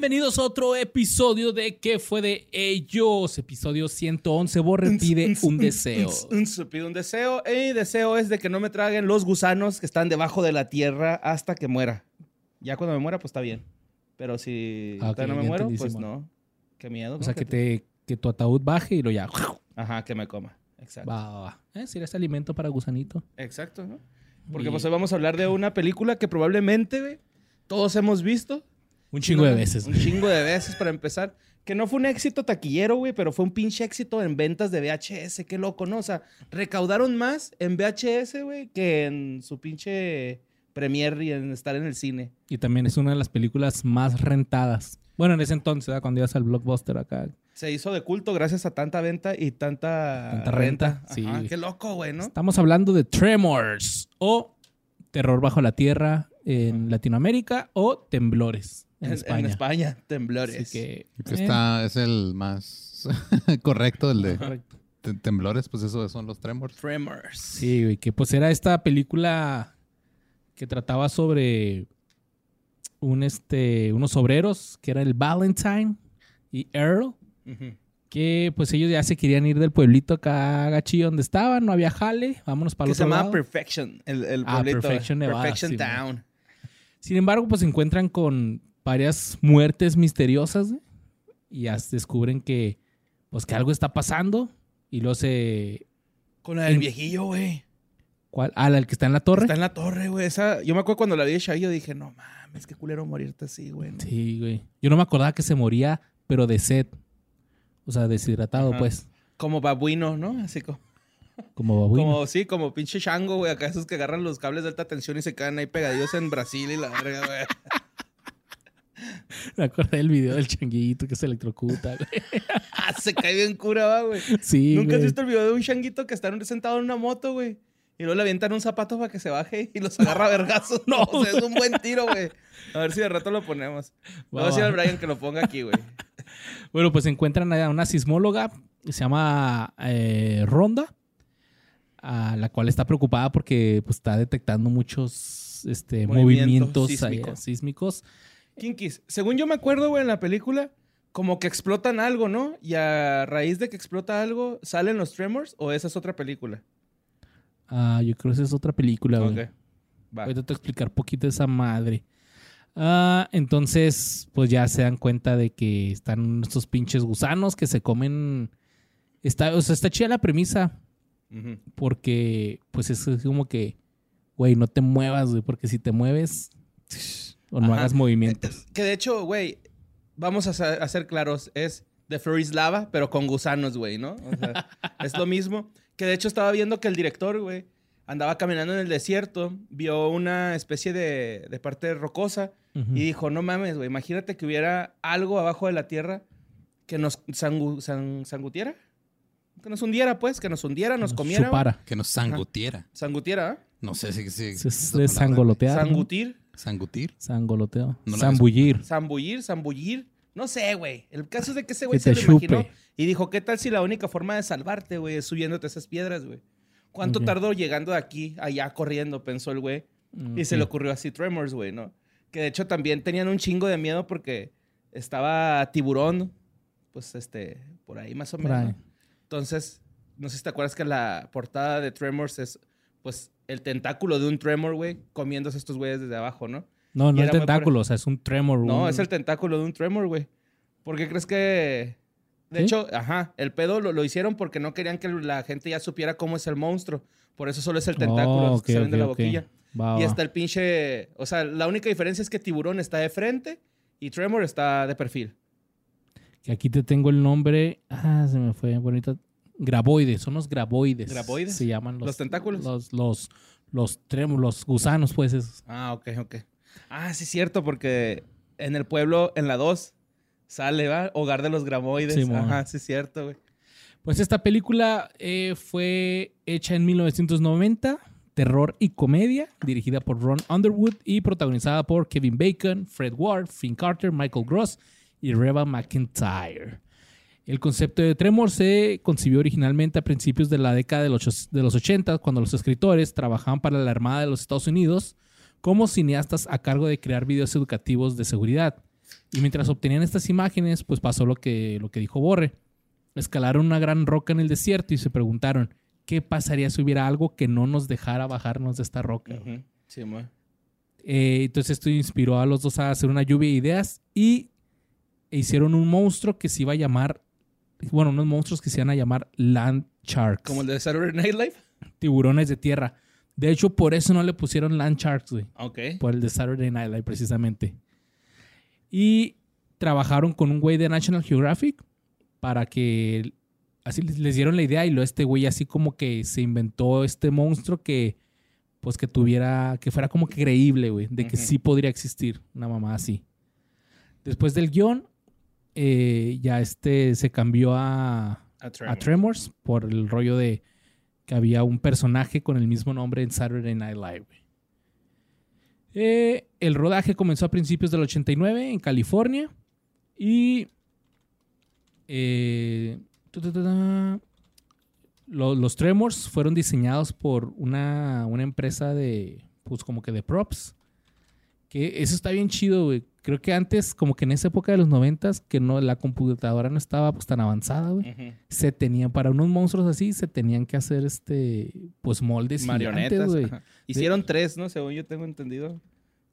Bienvenidos a otro episodio de ¿Qué fue de ellos? Episodio 111. Borre pide un deseo. Pide un deseo. Y deseo es de que no me traguen los gusanos que están debajo de la tierra hasta que muera. Ya cuando me muera, pues está bien. Pero si Ah, no me muero, pues no. Qué miedo. O ¿no? sea, que, te- que tu ataúd baje y lo ya. Ajá, que me coma. Exacto. Va, va, va. Eh, ¿Será este alimento para gusanito? Exacto, ¿no? Porque Y- pues hoy vamos a hablar de una película que probablemente, todos hemos visto. Un chingo de veces. Un chingo de veces para empezar. Que no fue un éxito taquillero, güey, pero fue un pinche éxito en ventas de VHS. Qué loco, ¿no? O sea, recaudaron más en VHS, güey, que en su pinche premier y en estar en el cine. Y también es una de las películas más rentadas. Bueno, en ese entonces, ¿verdad? cuando ibas al blockbuster acá. Se hizo de culto gracias a tanta venta y tanta, Tanta renta, sí. Ajá, qué loco, güey, ¿no? Estamos hablando de Tremors o Terror bajo la tierra en Latinoamérica o Temblores en, España. En España, temblores. Así que, Que eh, está, es el más correcto, el de correcto. te- temblores, pues eso son los tremors. Tremors. Sí, güey, que pues era esta película que trataba sobre un este unos obreros que era el Valentine y Earl, Ujú. que pues ellos ya se querían ir del pueblito acá gachillo donde estaban, no había jale, vámonos para Que el se otro llama lado. Perfection, el, el Ah, pueblito. Perfection, Nevada, Perfection sí, Town. Sin embargo, pues se encuentran con varias muertes misteriosas y ya se descubren que pues que algo está pasando y luego se Con la del En- viejillo, güey. ¿cuál? Ah, la- el que está en la torre. Está en la torre, güey. Esa... Yo me acuerdo cuando la vi de yo dije, no mames, qué culero morirte así, güey. ¿no? Sí, güey. Yo no me acordaba que se moría, pero de sed. O sea, deshidratado, Ajá. pues. Como babuino, ¿no? Así como, Como babuino. como, sí, como pinche chango, güey. Acá esos que agarran los cables de alta tensión y se quedan ahí pegadillos en Brasil y la verga, güey. Me acordé del video del changuito que se electrocuta, güey. Ah, se cae bien cura, va, güey. Sí, ¿Nunca has güey. visto el video de un changuito que está sentado en una moto, güey? Y luego le avientan un zapato para que se baje y los agarra a vergazos. No. O sea, es un buen tiro, güey. A ver si de rato lo ponemos. Voy a decir al Brian que lo ponga aquí, güey. Bueno, pues encuentran a una sismóloga que se llama eh, Ronda, a la cual está preocupada porque pues, está detectando muchos este, Movimiento movimientos ahí, sísmico. sísmicos. Kinkis, según yo me acuerdo, güey, en la película, como que explotan algo, ¿no? Y a raíz de que explota algo, ¿salen los Tremors o esa es otra película? Ah, yo creo que esa es otra película, güey. Ok. Va. Voy a explicar poquito esa madre. Ah, entonces, pues ya se dan cuenta de que están estos pinches gusanos que se comen. Está, o sea, está chida la premisa. Porque, pues es como que, güey, no te muevas, güey. Porque si te mueves o no Ajá. hagas movimientos. Que de hecho, güey, vamos a, ser claros, es The Furry's Lava, pero con gusanos, güey, ¿no? O sea, es lo mismo. Que de hecho estaba viendo que el director, güey, andaba caminando en el desierto, vio una especie de, de parte rocosa y dijo, no mames, güey, imagínate que hubiera algo abajo de la tierra que nos sangu- san- sangutiera. Que nos hundiera, pues, que nos hundiera, nos comiera. Chupara. Que nos sangutiera. Sangutiera, ¿eh? No sé si... si Es, de. Sangutir, ¿Sangutir? Sangoloteo. No Zambullir. zambullir, zambullir. No sé, güey. El caso es de que ese güey se lo imaginó y dijo, ¿qué tal si la única forma de salvarte, güey, es subiéndote esas piedras, güey? ¿Cuánto tardó llegando de aquí a allá corriendo? Pensó el güey. Y se le ocurrió así Tremors, güey, ¿no? Que de hecho también tenían un chingo de miedo porque estaba tiburón, pues este, por ahí más o menos. Entonces, no sé si te acuerdas que la portada de Tremors es, pues, el tentáculo de un Tremor, güey, comiéndose a estos güeyes desde abajo, ¿no? No, no es tentáculo, o sea, es un tremor. No, un- es el tentáculo de un Tremor, güey. ¿Por qué crees que.? De ¿Sí? hecho, ajá, el pedo lo, lo hicieron porque no querían que la gente ya supiera cómo es el monstruo. Por eso solo es el tentáculo Oh, que ok, salen de la boquilla. Va, Y va. está el pinche. O sea, la única diferencia es que Tiburón está de frente y Tremor está de perfil. Que aquí te tengo el nombre. Ah, se me fue bonito. Graboides, son los graboides. ¿Graboides? Se llaman los, ¿Los tentáculos? Los, los, los, los gusanos, pues. esos. Ah, ok, ok. Ah, sí, es cierto, porque en el pueblo, en la 2, sale, ¿va? Hogar de los gramoides. Simón. Ajá, sí, es cierto, güey. Pues esta película eh, fue hecha en 1990, terror y comedia, dirigida por Ron Underwood y protagonizada por Kevin Bacon, Fred Ward, Finn Carter, Michael Gross y Reba McIntyre. El concepto de Tremor se concibió originalmente a principios de la década de los, de los 80, cuando los escritores trabajaban para la Armada de los Estados Unidos como cineastas a cargo de crear videos educativos de seguridad. Y mientras obtenían estas imágenes, pues pasó lo que, lo que dijo Borre. Escalaron una gran roca en el desierto y se preguntaron, ¿qué pasaría si hubiera algo que no nos dejara bajarnos de esta roca? Sí. Eh, entonces esto inspiró a los dos a hacer una lluvia de ideas y hicieron un monstruo que se iba a llamar, bueno, unos monstruos que se iban a llamar Land Sharks, Como el de Saturday Night Live. tiburones de tierra. De hecho, por eso no le pusieron Land Sharks, güey. Ok. Por el de Saturday Night Live, precisamente. Y trabajaron con un güey de National Geographic para que así les dieron la idea y lo este güey así como que se inventó este monstruo que pues que tuviera que fuera como que creíble, güey, de que sí podría existir una mamá así. Después del guion eh, ya este se cambió a A a Tremors. Por el rollo de que había un personaje con el mismo nombre en Saturday Night Live. Eh, el rodaje comenzó a principios del 89 en California y eh, los Tremors fueron diseñados por una, una empresa de, pues como que de props. Que eso está bien chido, güey. Creo que antes, como que en esa época de los noventas, que no, la computadora no estaba pues tan avanzada, güey Ujú. se tenía para unos monstruos así se tenían que hacer este pues moldes Marionetas. güey. Hicieron tres, ¿no? Según yo tengo entendido.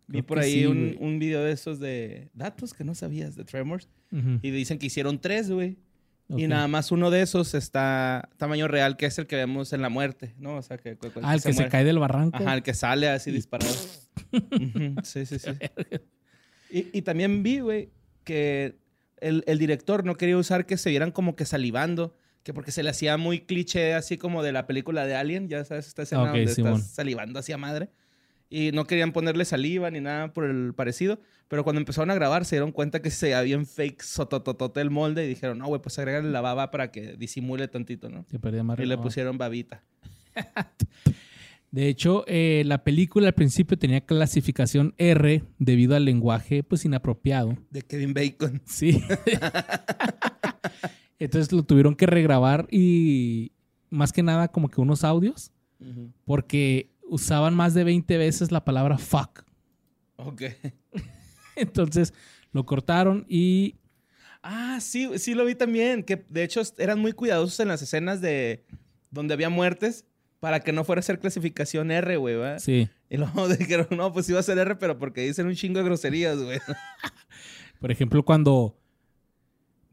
Vi por ahí sí, un, un video de esos de datos que no sabías de Tremors. Ujú. Y dicen que hicieron tres, güey. Ok. Y nada más uno de esos está tamaño real, que es el que vemos en la muerte, ¿no? O sea, que, que- Ah, el que se muere. cae del barranco. Ajá, el que sale así Y- disparado. Sí, sí, sí. Y, y también vi, güey, que el, el director no quería usar que se vieran como que salivando, que porque se le hacía muy cliché así como de la película de Alien, ya sabes, esta escena Ok, donde Simón. estás salivando hacia madre. Y no querían ponerle saliva ni nada por el parecido. Pero cuando empezaron a grabar se dieron cuenta que se había bien fake sotototote el molde y dijeron, no, güey, pues agregarle la baba para que disimule tantito, ¿no? Se perdía más Y le pusieron babita. De hecho, eh, la película al principio tenía clasificación R debido al lenguaje pues inapropiado. De Kevin Bacon. Sí. Entonces lo tuvieron que regrabar y más que nada como que unos audios porque usaban más de 20 veces la palabra fuck. Ok. Entonces lo cortaron y Ah, sí, sí lo vi también. Que de hecho eran muy cuidadosos en las escenas de donde había muertes para que no fuera a ser clasificación R, güey, ¿verdad? sí, Y luego dijeron, no, pues iba a ser R, pero porque dicen un chingo de groserías, güey. Por ejemplo, cuando.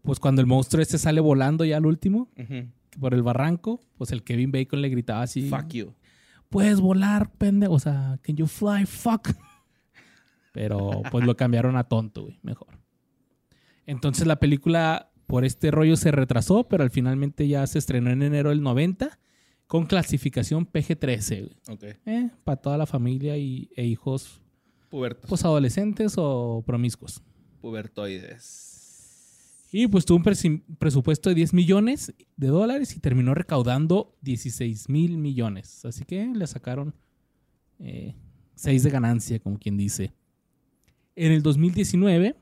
Pues cuando el monstruo este sale volando ya al último, por el barranco, pues el Kevin Bacon le gritaba así. Fuck you. Puedes volar, pendejo. O sea, can you fly? Fuck. Pero pues lo cambiaron a tonto, güey. Mejor. Entonces la película por este rollo se retrasó, pero al finalmente ya se estrenó en enero del 90 con clasificación PG-13, güey. Ok. Eh, para toda la familia y, e hijos, Pubertos. pues adolescentes o promiscuos. Pubertoides. Y pues tuvo un presupuesto de 10 millones de dólares y terminó recaudando 16 mil millones. Así que le sacaron 6 de ganancia, como quien dice. En el 2019,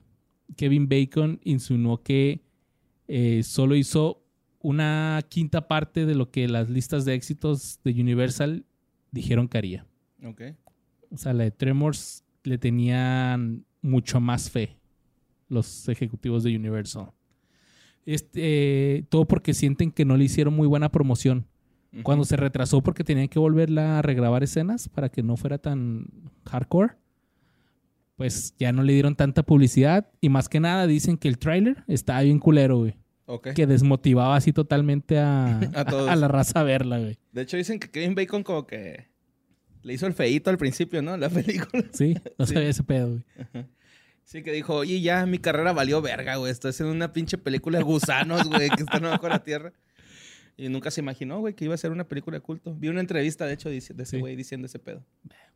Kevin Bacon insinuó que eh, solo hizo una quinta parte de lo que las listas de éxitos de Universal dijeron que haría. Ok. O sea, la de Tremors le tenían mucho más fe los ejecutivos de Universal. Este, eh, todo porque sienten que no le hicieron muy buena promoción. Cuando se retrasó porque tenían que volverla a regrabar escenas para que no fuera tan hardcore, pues ya no le dieron tanta publicidad. Y más que nada dicen que el tráiler estaba bien culero, güey. Que desmotivaba así totalmente a, A todos. a la raza a verla, güey. De hecho, dicen que Kevin Bacon como que le hizo el feíto al principio, ¿no? La película. Sí, no Sí. sabía ese pedo, güey. Sí, que dijo, oye, ya mi carrera valió verga, güey. Estoy haciendo una pinche película de gusanos, güey, que están abajo de la tierra. Y nunca se imaginó, güey, que iba a ser una película de culto. Vi una entrevista, de hecho, de ese Sí. güey diciendo ese pedo.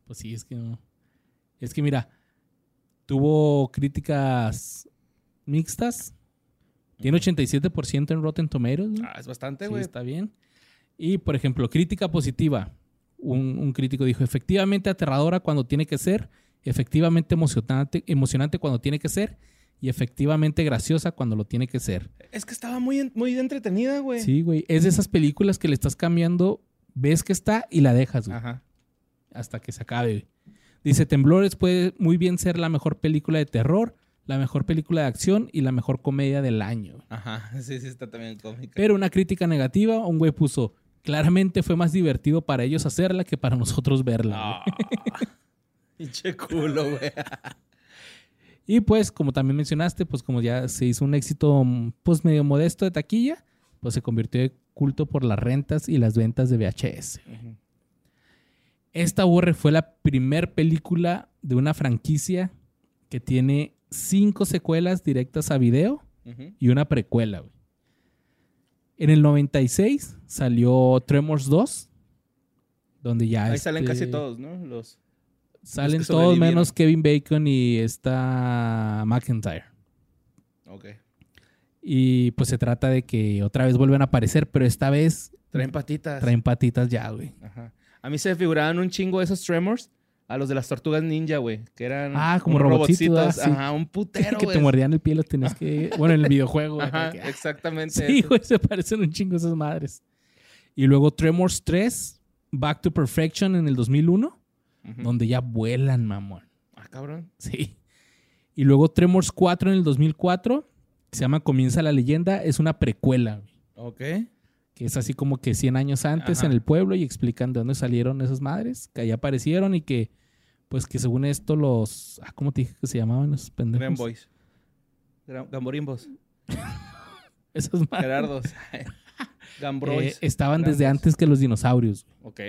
Pues sí, es que no. Es que mira, tuvo críticas mixtas. Tiene 87% en Rotten Tomatoes. ¿no? Ah, es bastante, Sí, güey. está bien. Y, por ejemplo, crítica positiva. Un, un crítico dijo, efectivamente aterradora cuando tiene que ser, efectivamente emocionante, emocionante cuando tiene que ser y efectivamente graciosa cuando lo tiene que ser. Es que estaba muy, muy entretenida, güey. Sí, güey. Es de esas películas que le estás cambiando, ves que está y la dejas, güey. Ajá. hasta que se acabe. Dice, Temblores puede muy bien ser la mejor película de terror, la mejor película de acción y la mejor comedia del año. Ajá, sí, sí, está también cómica. Pero una crítica negativa, un güey puso, claramente fue más divertido para ellos hacerla que para nosotros verla. Pinche culo, güey. Y pues, como también mencionaste, pues como ya se hizo un éxito mm, pues medio modesto de taquilla, pues se convirtió de culto por las rentas y las ventas de VHS. Esta borre fue la primer película de una franquicia que tiene cinco secuelas directas a video y una precuela. güey. En el 96 salió Tremors 2, donde ya Ahí salen este, casi todos, ¿no? Los... Salen todos menos Kevin Bacon y esta McIntyre. Ok. Y pues se trata de que otra vez vuelven a aparecer, pero esta vez Traen patitas. traen patitas ya, güey. Ajá. A mí se me figuraban un chingo esos Tremors a los de las tortugas ninja, güey. Que eran. Ah, como robotcitos, ah. Ajá, un putero, que te mordían el pie los tenías que... Bueno, en el videojuego. güey, Ajá, que- ah, exactamente. Sí, güey, se parecen un chingo esas madres. Y luego Tremors 3, Back to Perfection en el 2001, Ujú. donde ya vuelan, mamón. Ah, cabrón. Sí. Y luego Tremors 4 en el 2004, que se llama Comienza la leyenda, es una precuela, güey, Ok. Que es así como que 100 años antes Ajá. en el pueblo y explican de dónde salieron esas madres, que ahí aparecieron y que, pues que según esto los... Ah, ¿Cómo te dije que se llamaban esos pendejos? Grand Boys. Gra- Gamborimbos. Esas madres. Gerardos. Gambrois. eh, estaban desde antes que los dinosaurios. Ok.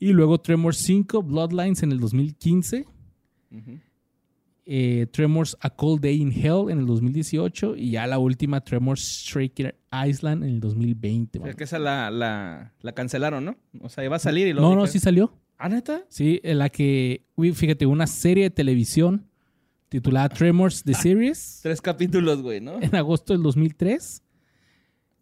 Y luego Tremors 5, Bloodlines en el 2015. Ujú. Eh, Tremors A Cold Day in Hell en el 2018. Y ya la última, Tremors Straker Island en el 2020. O sea, que esa la, la, la cancelaron, ¿no? O sea, iba a salir y luego. No, no, sí salió. ¿Ah, neta? Sí, en la que, uy, fíjate, una serie de televisión titulada Tremors The Series Tres capítulos, güey, ¿no? en agosto del 2003.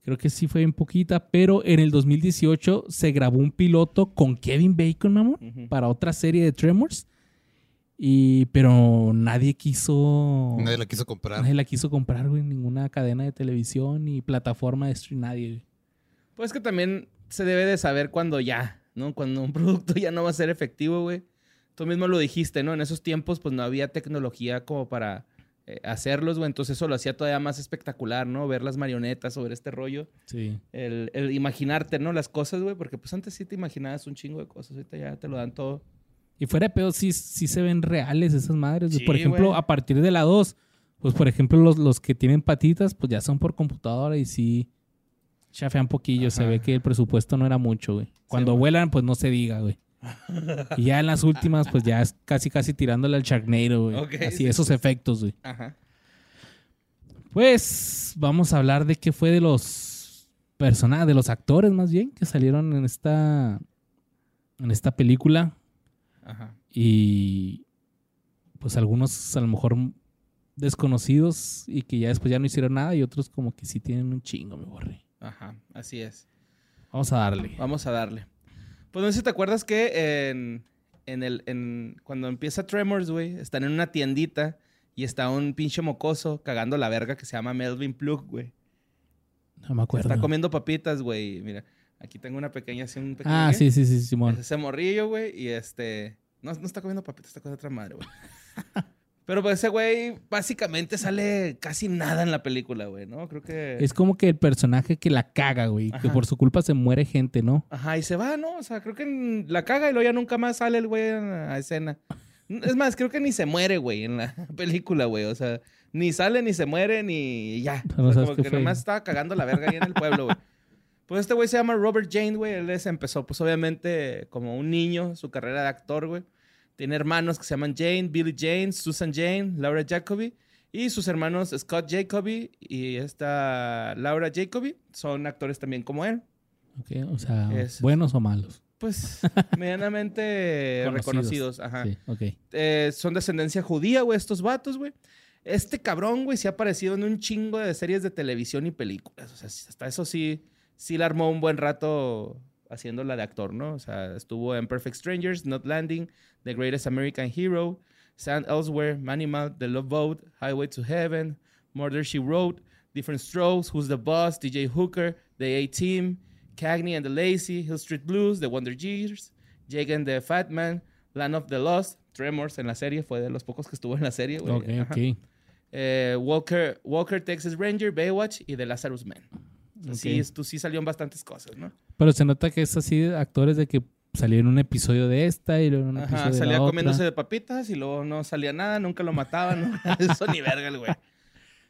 Creo que sí fue un poquita, pero en el 2018 se grabó un piloto con Kevin Bacon, mamón. Ujú. para otra serie de Tremors. Y, pero nadie quiso. Nadie la quiso comprar. nadie la quiso comprar, güey. Ninguna cadena de televisión ni plataforma de stream, nadie, güey. Pues que también se debe de saber cuando ya, ¿no? Cuando un producto ya no va a ser efectivo, güey. Tú mismo lo dijiste, ¿no? En esos tiempos, pues no había tecnología como para eh, hacerlos, güey. Entonces eso lo hacía todavía más espectacular, ¿no? Ver las marionetas sobre este rollo. Sí. El, el imaginarte, ¿no? Las cosas, güey. Porque pues antes sí te imaginabas un chingo de cosas. Ahorita ya te lo dan todo. Y fuera de pedo, sí, sí se ven reales esas madres. Sí, por ejemplo, a partir de la 2, pues por ejemplo, los, los que tienen patitas, pues ya son por computadora y sí chafean poquillo. Se ve que el presupuesto no era mucho, güey. Cuando vuelan, pues no se diga, güey. y ya en las últimas, pues ya es casi casi tirándole al Sharknado, güey. Así, sí, esos efectos, güey. Ajá. Pues vamos a hablar de qué fue de los personajes, de los actores más bien, que salieron en esta, en esta película. Ajá. Y pues algunos a lo mejor desconocidos y que ya después ya no hicieron nada y otros como que sí tienen un chingo, me borré. Ajá. Así es. Vamos a darle. Vamos a darle. Pues no sé si te acuerdas que en, en el, en, cuando empieza Tremors, güey, están en una tiendita y está un pinche mocoso cagando la verga que se llama Melvin Plug, güey. No me acuerdo. Está comiendo papitas, güey. Mira, aquí tengo una pequeña, así un pequeño. Ah, sí, sí, sí, Es Simón. ese morrillo, güey, y este... No, no está comiendo papitas, está comiendo otra madre, güey. Pero pues ese güey básicamente sale casi nada en la película, güey, ¿no? Creo que... Es como que el personaje que la caga, güey. Que por su culpa se muere gente, ¿no? Ajá, y se va, ¿no? O sea, creo que la caga y luego ya nunca más sale el güey a escena. Es más, creo que ni se muere, güey, en la película, güey. O sea, ni sale, ni se muere, ni ya. Pero no O sea, sabes como que fue. nomás estaba cagando la verga ahí en el pueblo, güey. Pues este güey se llama Robert Jane, güey. Él se empezó, pues obviamente, como un niño, su carrera de actor, güey. Tiene hermanos que se llaman Jane, Billy Jane, Susan Jane, Laura Jacoby. Y sus hermanos Scott Jacoby y esta Laura Jacoby son actores también como él. Ok, O sea, Es- buenos o malos. Pues medianamente Conocidos. reconocidos. Ajá. Sí, ok. Eh, son descendencia judía, güey, estos vatos, güey. Este cabrón, güey, se ha aparecido en un chingo de series de televisión y películas. O sea, hasta eso sí, sí la armó un buen rato haciéndola de actor, ¿no? O sea, estuvo en Perfect Strangers, Not Landing, The Greatest American Hero, Stand Elsewhere, Manimal, The Love Boat, Highway to Heaven, Murder She Wrote, Different Strokes, Who's the Boss, DJ Hooker, The A-Team, Cagney and the Lazy, Hill Street Blues, The Wonder Years, Jake and the Fat Man, Land of the Lost, Tremors en la serie, fue de los pocos que estuvo en la serie, güey. Eh, Walker, Walker, Texas Ranger, Baywatch y The Lazarus Man. Sí, Ok. esto sí salió en bastantes cosas, ¿no? Pero se nota que es así actores de que salió en un episodio de esta y luego un Ajá, episodio de salía la comiéndose otra. de papitas y luego no salía nada, nunca lo mataban, ¿no? Eso ni verga el güey.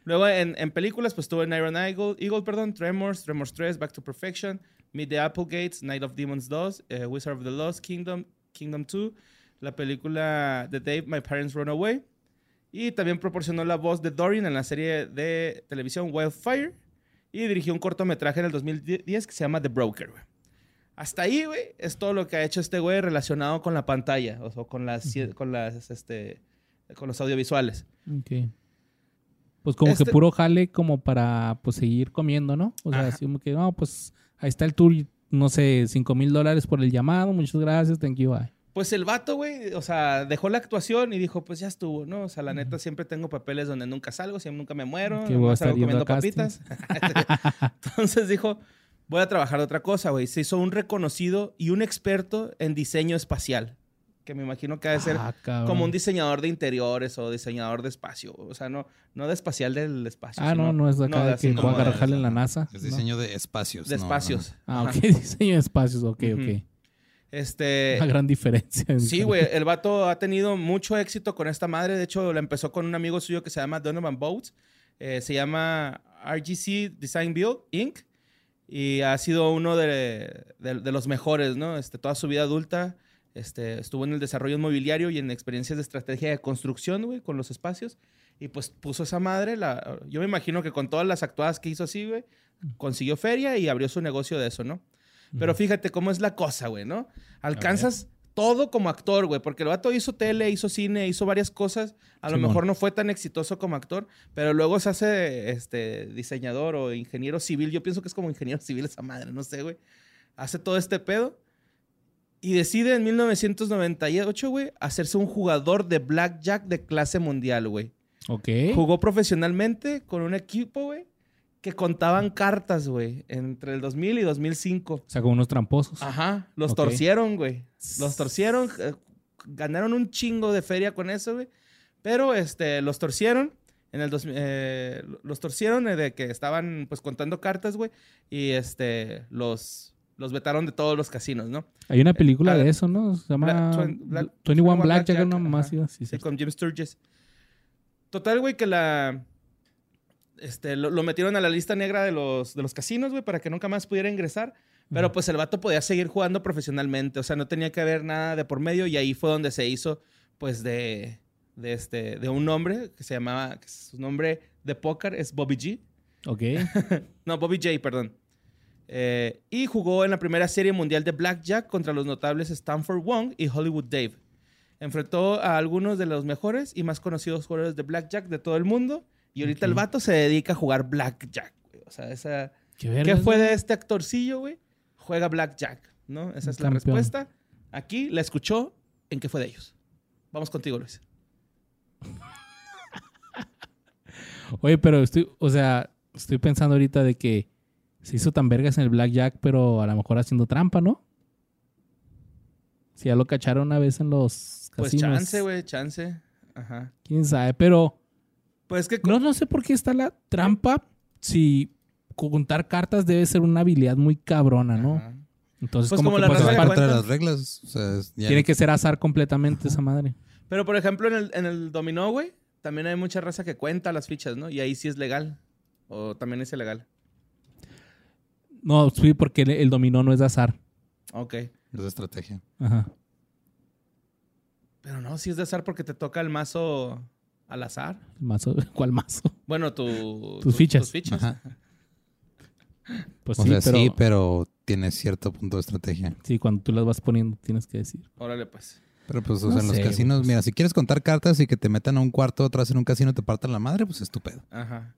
Luego en, en películas, pues estuvo en Iron Eagle, Eagle, perdón, Tremors, Tremors 3, Back to Perfection, Meet the Applegates, Night of Demons 2, eh, Wizard of the Lost Kingdom, Kingdom 2, la película The Day My Parents Run Away, y también proporcionó la voz de Dorian en la serie de televisión Wildfire, y dirigió un cortometraje en el 2010 que se llama The Broker, güey. Hasta ahí, güey, es todo lo que ha hecho este güey relacionado con la pantalla, o sea, con las, con las, este, con los audiovisuales. Ok. Pues como Este- que puro jale como para pues seguir comiendo, ¿no? O sea, Ajá. así como que, no, pues ahí está el tour, no sé, 5 mil dólares por el llamado, muchas gracias, thank you, bye. Pues el vato, güey, o sea, dejó la actuación y dijo, pues ya estuvo, ¿no? O sea, la neta, siempre tengo papeles donde nunca salgo, siempre nunca me muero, Que voy a nomás estar salgo comiendo a papitas. Entonces dijo, voy a trabajar de otra cosa, güey. Se hizo un reconocido y un experto en diseño espacial, que me imagino que ha de ser Ah, como un diseñador de interiores o diseñador de espacio. O sea, no, no de espacial del espacio. Ah, no, sino- no es de acá de así que de- jale en la NASA. Es ¿no? diseño de espacios. de no, espacios. Ah, ok, diseño de espacios, ok, Ujú. ok. Este... Una gran diferencia. Sí, güey, el vato ha tenido mucho éxito con esta madre. De hecho, la empezó con un amigo suyo que se llama Donovan Boats. Eh, se llama RGC Design Build Inc. Y ha sido uno de, de- de los mejores, ¿no? Este, toda su vida adulta este, estuvo en el desarrollo inmobiliario y en experiencias de estrategia de construcción, güey, con los espacios. Y pues puso esa madre. La, yo me imagino que con todas las actuadas que hizo así, güey, consiguió feria y abrió su negocio de eso, ¿no? Pero fíjate cómo es la cosa, güey, ¿no? Alcanzas todo como actor, güey, porque el vato hizo tele, hizo cine, hizo varias cosas. A lo mejor no fue tan exitoso como actor, pero luego se hace este diseñador o ingeniero civil. Yo pienso que es como ingeniero civil esa madre, no sé, güey. Hace todo este pedo y decide en 1998, güey, hacerse un jugador de blackjack de clase mundial, güey. Ok. Jugó profesionalmente con un equipo, güey, que contaban cartas, güey, entre el 2000 y 2005. O sea, como unos tramposos. Ajá, los torcieron, güey. Los torcieron, eh, ganaron un chingo de feria con eso, güey. Pero este, los torcieron. En el dos- eh, los torcieron eh, de que estaban pues contando cartas, güey. Y este, los, los vetaron de todos los casinos, ¿no? Hay una película de eso, ¿no? Se llama Black- Black- 21 Blackjack, Blackjack, una ajá. más. Sí, sí, Sí, sí. con Jim Sturgis. Total, güey, que la. Este, lo, lo metieron a la lista negra de los, de los casinos, güey, para que nunca más pudiera ingresar. Pero pues el vato podía seguir jugando profesionalmente. O sea, no tenía que haber nada de por medio. Y ahí fue donde se hizo, pues, de. De, este, de un hombre que se llamaba. que su nombre de póker es Bobby G. Ok. No, Bobby J, perdón. Eh, y jugó en la primera serie mundial de Blackjack contra los notables Stanford Wong y Hollywood Dave. Enfrentó a algunos de los mejores y más conocidos jugadores de Blackjack de todo el mundo. Y ahorita el vato se dedica a jugar Blackjack. güey. O sea, esa... ¿Qué, ¿qué vergas, fue de este actorcillo, güey? Juega Blackjack, ¿no? Esa es la campeón. respuesta. Aquí la escuchó en qué fue de ellos. Vamos contigo, Luis. Oye, pero estoy, o sea, estoy pensando ahorita de que se hizo tan vergas en el Blackjack, pero a lo mejor haciendo trampa, ¿no? Si ya lo cacharon una vez en los Pues chance, güey, chance. Ajá. Quién sabe, pero Pues que... no, no sé por qué está la trampa. Si contar cartas debe ser una habilidad muy cabrona, ¿no? Ajá. Entonces, Pues como, como que la de parte de las reglas. O sea, es- ya- tiene que ser azar completamente esa madre. Pero, por ejemplo, en el, en el dominó, güey, también hay mucha raza que cuenta las fichas, ¿no? Y ahí sí es legal. O también es ilegal. No, sí, porque el, el dominó no es de azar. Ok. Es de estrategia. Ajá. Pero no, sí es de azar porque te toca el mazo al azar. El mazo, ¿Cuál mazo? Bueno, tu, Tus fichas. Tus fichas. Ajá. Pues o sí, sea, pero, sí, pero tiene cierto punto de estrategia. sí, cuando tú las vas poniendo tienes que decir. Órale, pues. Pero pues, o No sea, en los casinos, pues. mira, si quieres contar cartas y que te metan a un cuarto atrás en un casino y te partan la madre, pues estúpido. Ajá.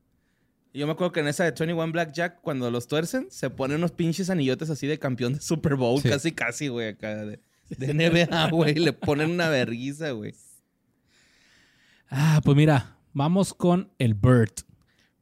Y yo me acuerdo que en esa de 21 Blackjack, cuando los tuercen, se ponen unos pinches anillotes así de campeón de Super Bowl, Sí. casi, casi, güey, acá de, de NBA, güey. Le ponen una verguiza, güey. Ah, pues mira, vamos con el Bird.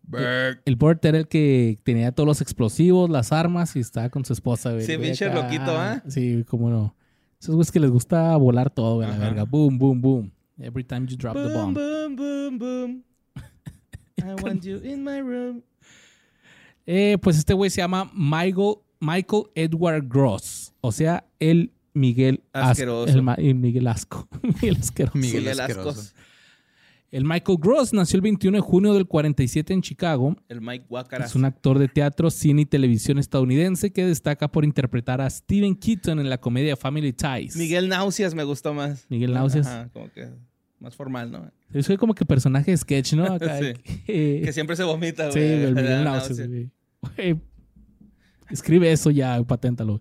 Bird. El Bird era el que tenía todos los explosivos, las armas y estaba con su esposa, güey. Sí, pinche loquito, ¿ah? Sí, cómo no. Esos güeyes que les gusta volar todo, güey, la verga. Boom, boom, boom. Every time you drop the Boom, bomb. boom, boom, boom. I want you in my room. Eh, pues este güey se llama Michael, Michael Edward Gross. O sea, el Miguel Asco. Asqueroso. El, Miguel Asco. Miguel Asqueroso. Miguel Miguel Asqueroso. El Michael Gross nació el 21 de junio del 47 en Chicago. El Mike Guacaras. Es un actor de teatro, cine y televisión estadounidense que destaca por interpretar a Steven Keaton en la comedia Family Ties. Miguel Náuseas me gustó más. Miguel Náuseas. Ajá, como que más formal, ¿no? Yo soy como que personaje de sketch, ¿no? Acá, Sí. eh, Que siempre se vomita, sí, güey. el Le da Miguel náuseas. Güey. Escribe eso ya, paténtalo.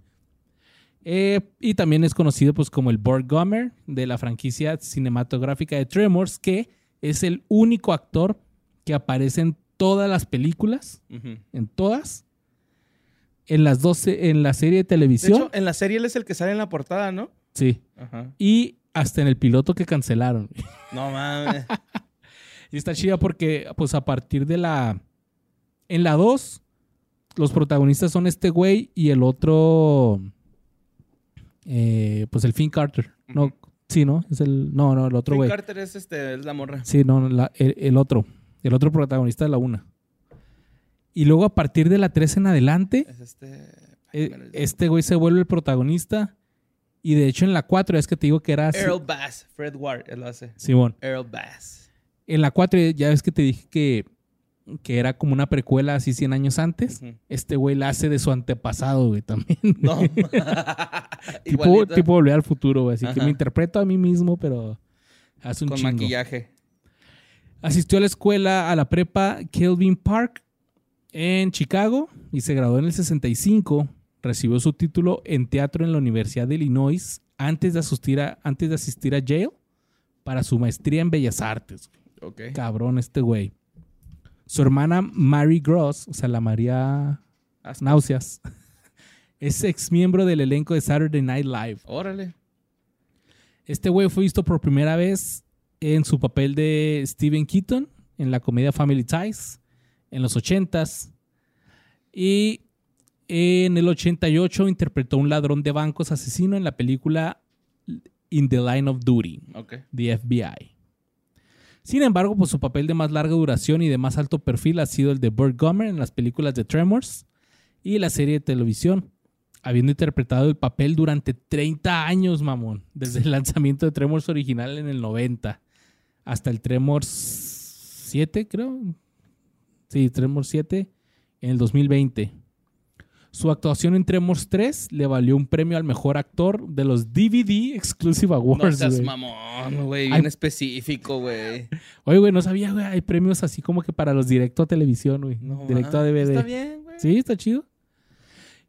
Eh, y también es conocido pues como el Burt Gummer de la franquicia cinematográfica de Tremors, que es el único actor que aparece en todas las películas, en todas, en las 12, en la serie de De televisión, hecho, en la serie él es el que sale en la portada, ¿no? sí, Ajá. y hasta en el piloto que cancelaron. No mames. Y está chida porque, pues, a partir de la. En la 2, los protagonistas son este güey y el otro. eh, pues el Finn Carter. No. Sí, ¿no? Es el. No, no, el otro güey. Carter es, este, es la morra. Sí, no, la- el, el otro. El otro protagonista de la 1. Y luego, a partir de la 3 en adelante, Es este... eh, este güey se vuelve el protagonista. Y de hecho, en la 4, es que te digo que era. Earl Bass. Fred Ward, él lo hace. Simón. Earl Bass. En la 4, ya ves que te dije que, que era como una precuela así 100 años antes. Este güey la hace de su antepasado, güey, también. No. tipo, tipo volver al futuro, güey. Así que me interpreto a mí mismo, pero hace un Con chingo. maquillaje. Asistió a la escuela, a la prepa Kelvin Park en Chicago y se graduó en el 65. Recibió su título en teatro en la Universidad de Illinois antes de asistir a, antes de asistir a Yale para su maestría en Bellas Artes. Cabrón este güey. Su hermana Mary Gross, o sea, la María. Náuseas, es ex miembro del elenco de Saturday Night Live. Órale. Este güey fue visto por primera vez en su papel de Steven Keaton en la comedia Family Ties en los 80s. Y en el 88 interpretó a un ladrón de bancos asesino en la película In the Line of Duty. Ok. The FBI. Sin embargo, pues su papel de más larga duración y de más alto perfil ha sido el de Burt Gummer en las películas de Tremors y la serie de televisión, habiendo interpretado el papel durante 30 años, mamón, desde el lanzamiento de Tremors original en el 90 hasta el Tremors 7, creo. Sí, Tremors 7 en el 2020. Su actuación en Tremors 3 le valió un premio al mejor actor de los DVD Exclusive No Awards. seas güey. mamón, güey. Ay. Bien específico, güey. Oye, güey, no sabía, güey. Hay premios así como que para los directo a televisión, güey. No directo a. DVD. Está bien, güey. Sí, está chido.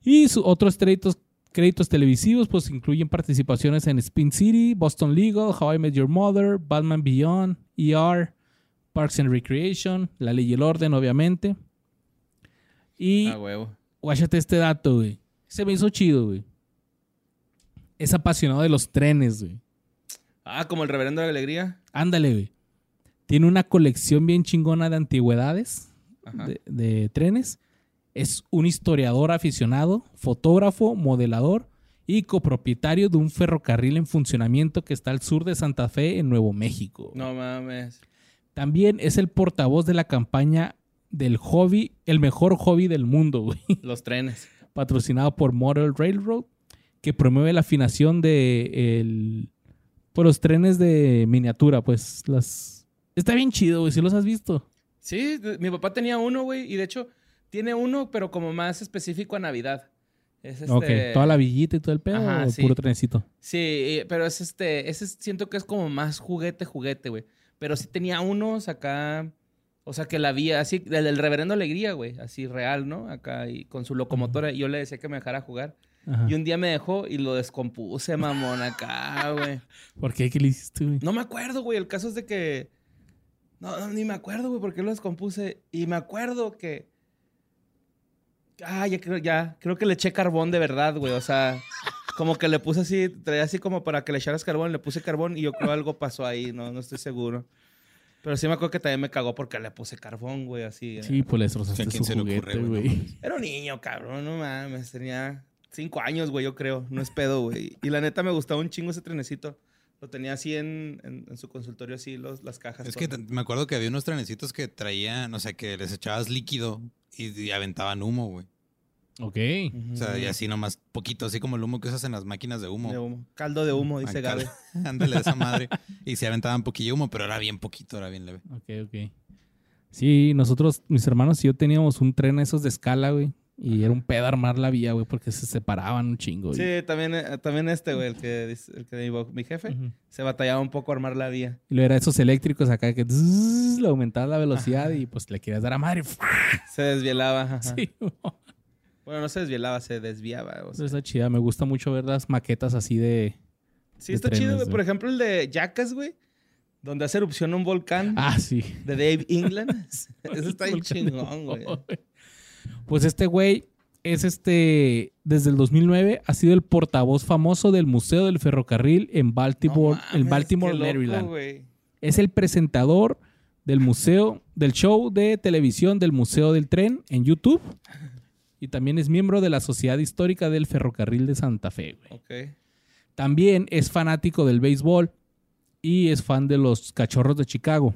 Y sus otros créditos, créditos televisivos, pues incluyen participaciones en Spin City, Boston Legal, How I Met Your Mother, Batman Beyond, ER, Parks and Recreation, La Ley y el Orden, obviamente. Y Ah, huevo. Guáchate este dato, güey. Se me hizo chido, güey. Es apasionado de los trenes, güey. Ah, como el reverendo de la alegría. Ándale, güey. Tiene una colección bien chingona de antigüedades, de, de trenes. Es un historiador aficionado, fotógrafo, modelador y copropietario de un ferrocarril en funcionamiento que está al sur de Santa Fe, en Nuevo México. No mames. También es el portavoz de la campaña del hobby, el mejor hobby del mundo, güey, Los trenes. patrocinado por Model Railroad, que promueve la afinación de el, por los trenes de miniatura, pues las... Está bien chido, güey, si los has visto. Sí, mi papá tenía uno, güey. Y de hecho, tiene uno, pero como más específico a Navidad. Es este... Ok, toda la villita y todo el pedo, Ajá, o sí. puro trenecito. Sí, pero es este, ese es- siento que es como más juguete, juguete, güey. Pero sí tenía unos acá, o sea, que la vía así, del, del reverendo Alegría, güey, así real, ¿no? Acá y con su locomotora. Y yo le decía que me dejara jugar. Ajá. Y un día me dejó y lo descompuse, mamón, acá, güey. ¿Por qué? ¿Qué le hiciste, güey? No me acuerdo, güey. El caso es de que. No, no, ni me acuerdo, güey, por qué lo descompuse. Y me acuerdo que. Ah, ya creo, ya. Creo que le eché carbón de verdad, güey. O sea, como que le puse así, traía así como para que le echaras carbón, le puse carbón y yo creo algo pasó ahí, no, no estoy seguro. Pero sí me acuerdo que también me cagó porque le puse carbón, güey, así. eh. Sí, pues le destrozaste ¿A quién su se le juguete, güey? Era un niño, cabrón, no mames. Tenía cinco años, güey, yo creo. No es pedo, güey. Y la neta me gustaba un chingo ese trenecito. Lo tenía así en, en- en su consultorio, así los, las cajas. Es que todo. me acuerdo que había unos trenecitos que traían, o sea, que les echabas líquido y, y aventaban humo, güey. Ok. O sea, y así nomás poquito, así como el humo que usas en las máquinas de humo. De humo. Caldo de humo, dice Gabe. Ándale, esa madre. Y se aventaban poquillo humo, pero era bien poquito, era bien leve. Ok, ok. Sí, nosotros, mis hermanos y yo teníamos un tren esos de escala, güey. Y era un pedo armar la vía, güey, porque se separaban un chingo. güey. Sí, también, eh, también este, güey, el que, dice- el que dijo mi jefe, se batallaba un poco a armar la vía. Y luego era esos eléctricos acá que le aumentabas la velocidad y pues le querías dar a madre. Se desvielaba. ajá. Sí, Bueno, no se desvielaba, se desviaba. o sea. Está chida. Me gusta mucho ver las maquetas así de. Sí, de está chido, trenes, güey. güey. Por ejemplo, el de Jackass, güey, donde hace erupción un volcán Ah, sí. de Dave England. Eso está bien chingón, güey. Pues este güey es este. Desde el 2009 ha sido el portavoz famoso del Museo del Ferrocarril en Baltimore, No en Baltimore, loco, Maryland. Es el presentador del museo, del show de televisión del Museo del Tren en YouTube. Y también es miembro de la Sociedad Histórica del Ferrocarril de Santa Fe, güey. Ok. También es fanático del béisbol y es fan de los Cachorros de Chicago.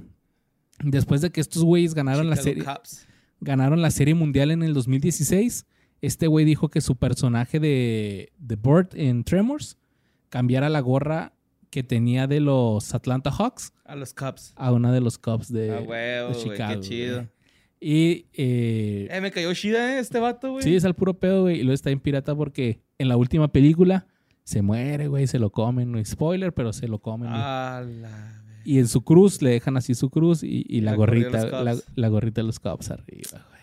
Después de que estos güeyes ganaron la, serie, Cubs. ganaron la Serie Mundial en el 2016, este güey dijo que su personaje de, de Burt en Tremors cambiara la gorra que tenía de los Atlanta Hawks A los Cubs. a una de los Cubs de, Ah, Chicago. qué chido. Y eh, Eh, me cayó Shida, eh, este vato, güey. sí, es al puro pedo, güey. Y luego está en pirata porque en la última película se muere, güey, se lo comen. No spoiler, pero se lo comen. Ah, la... Y en su cruz le dejan así su cruz y, y la, la gorrita la, gorrita de los Cubs arriba, güey.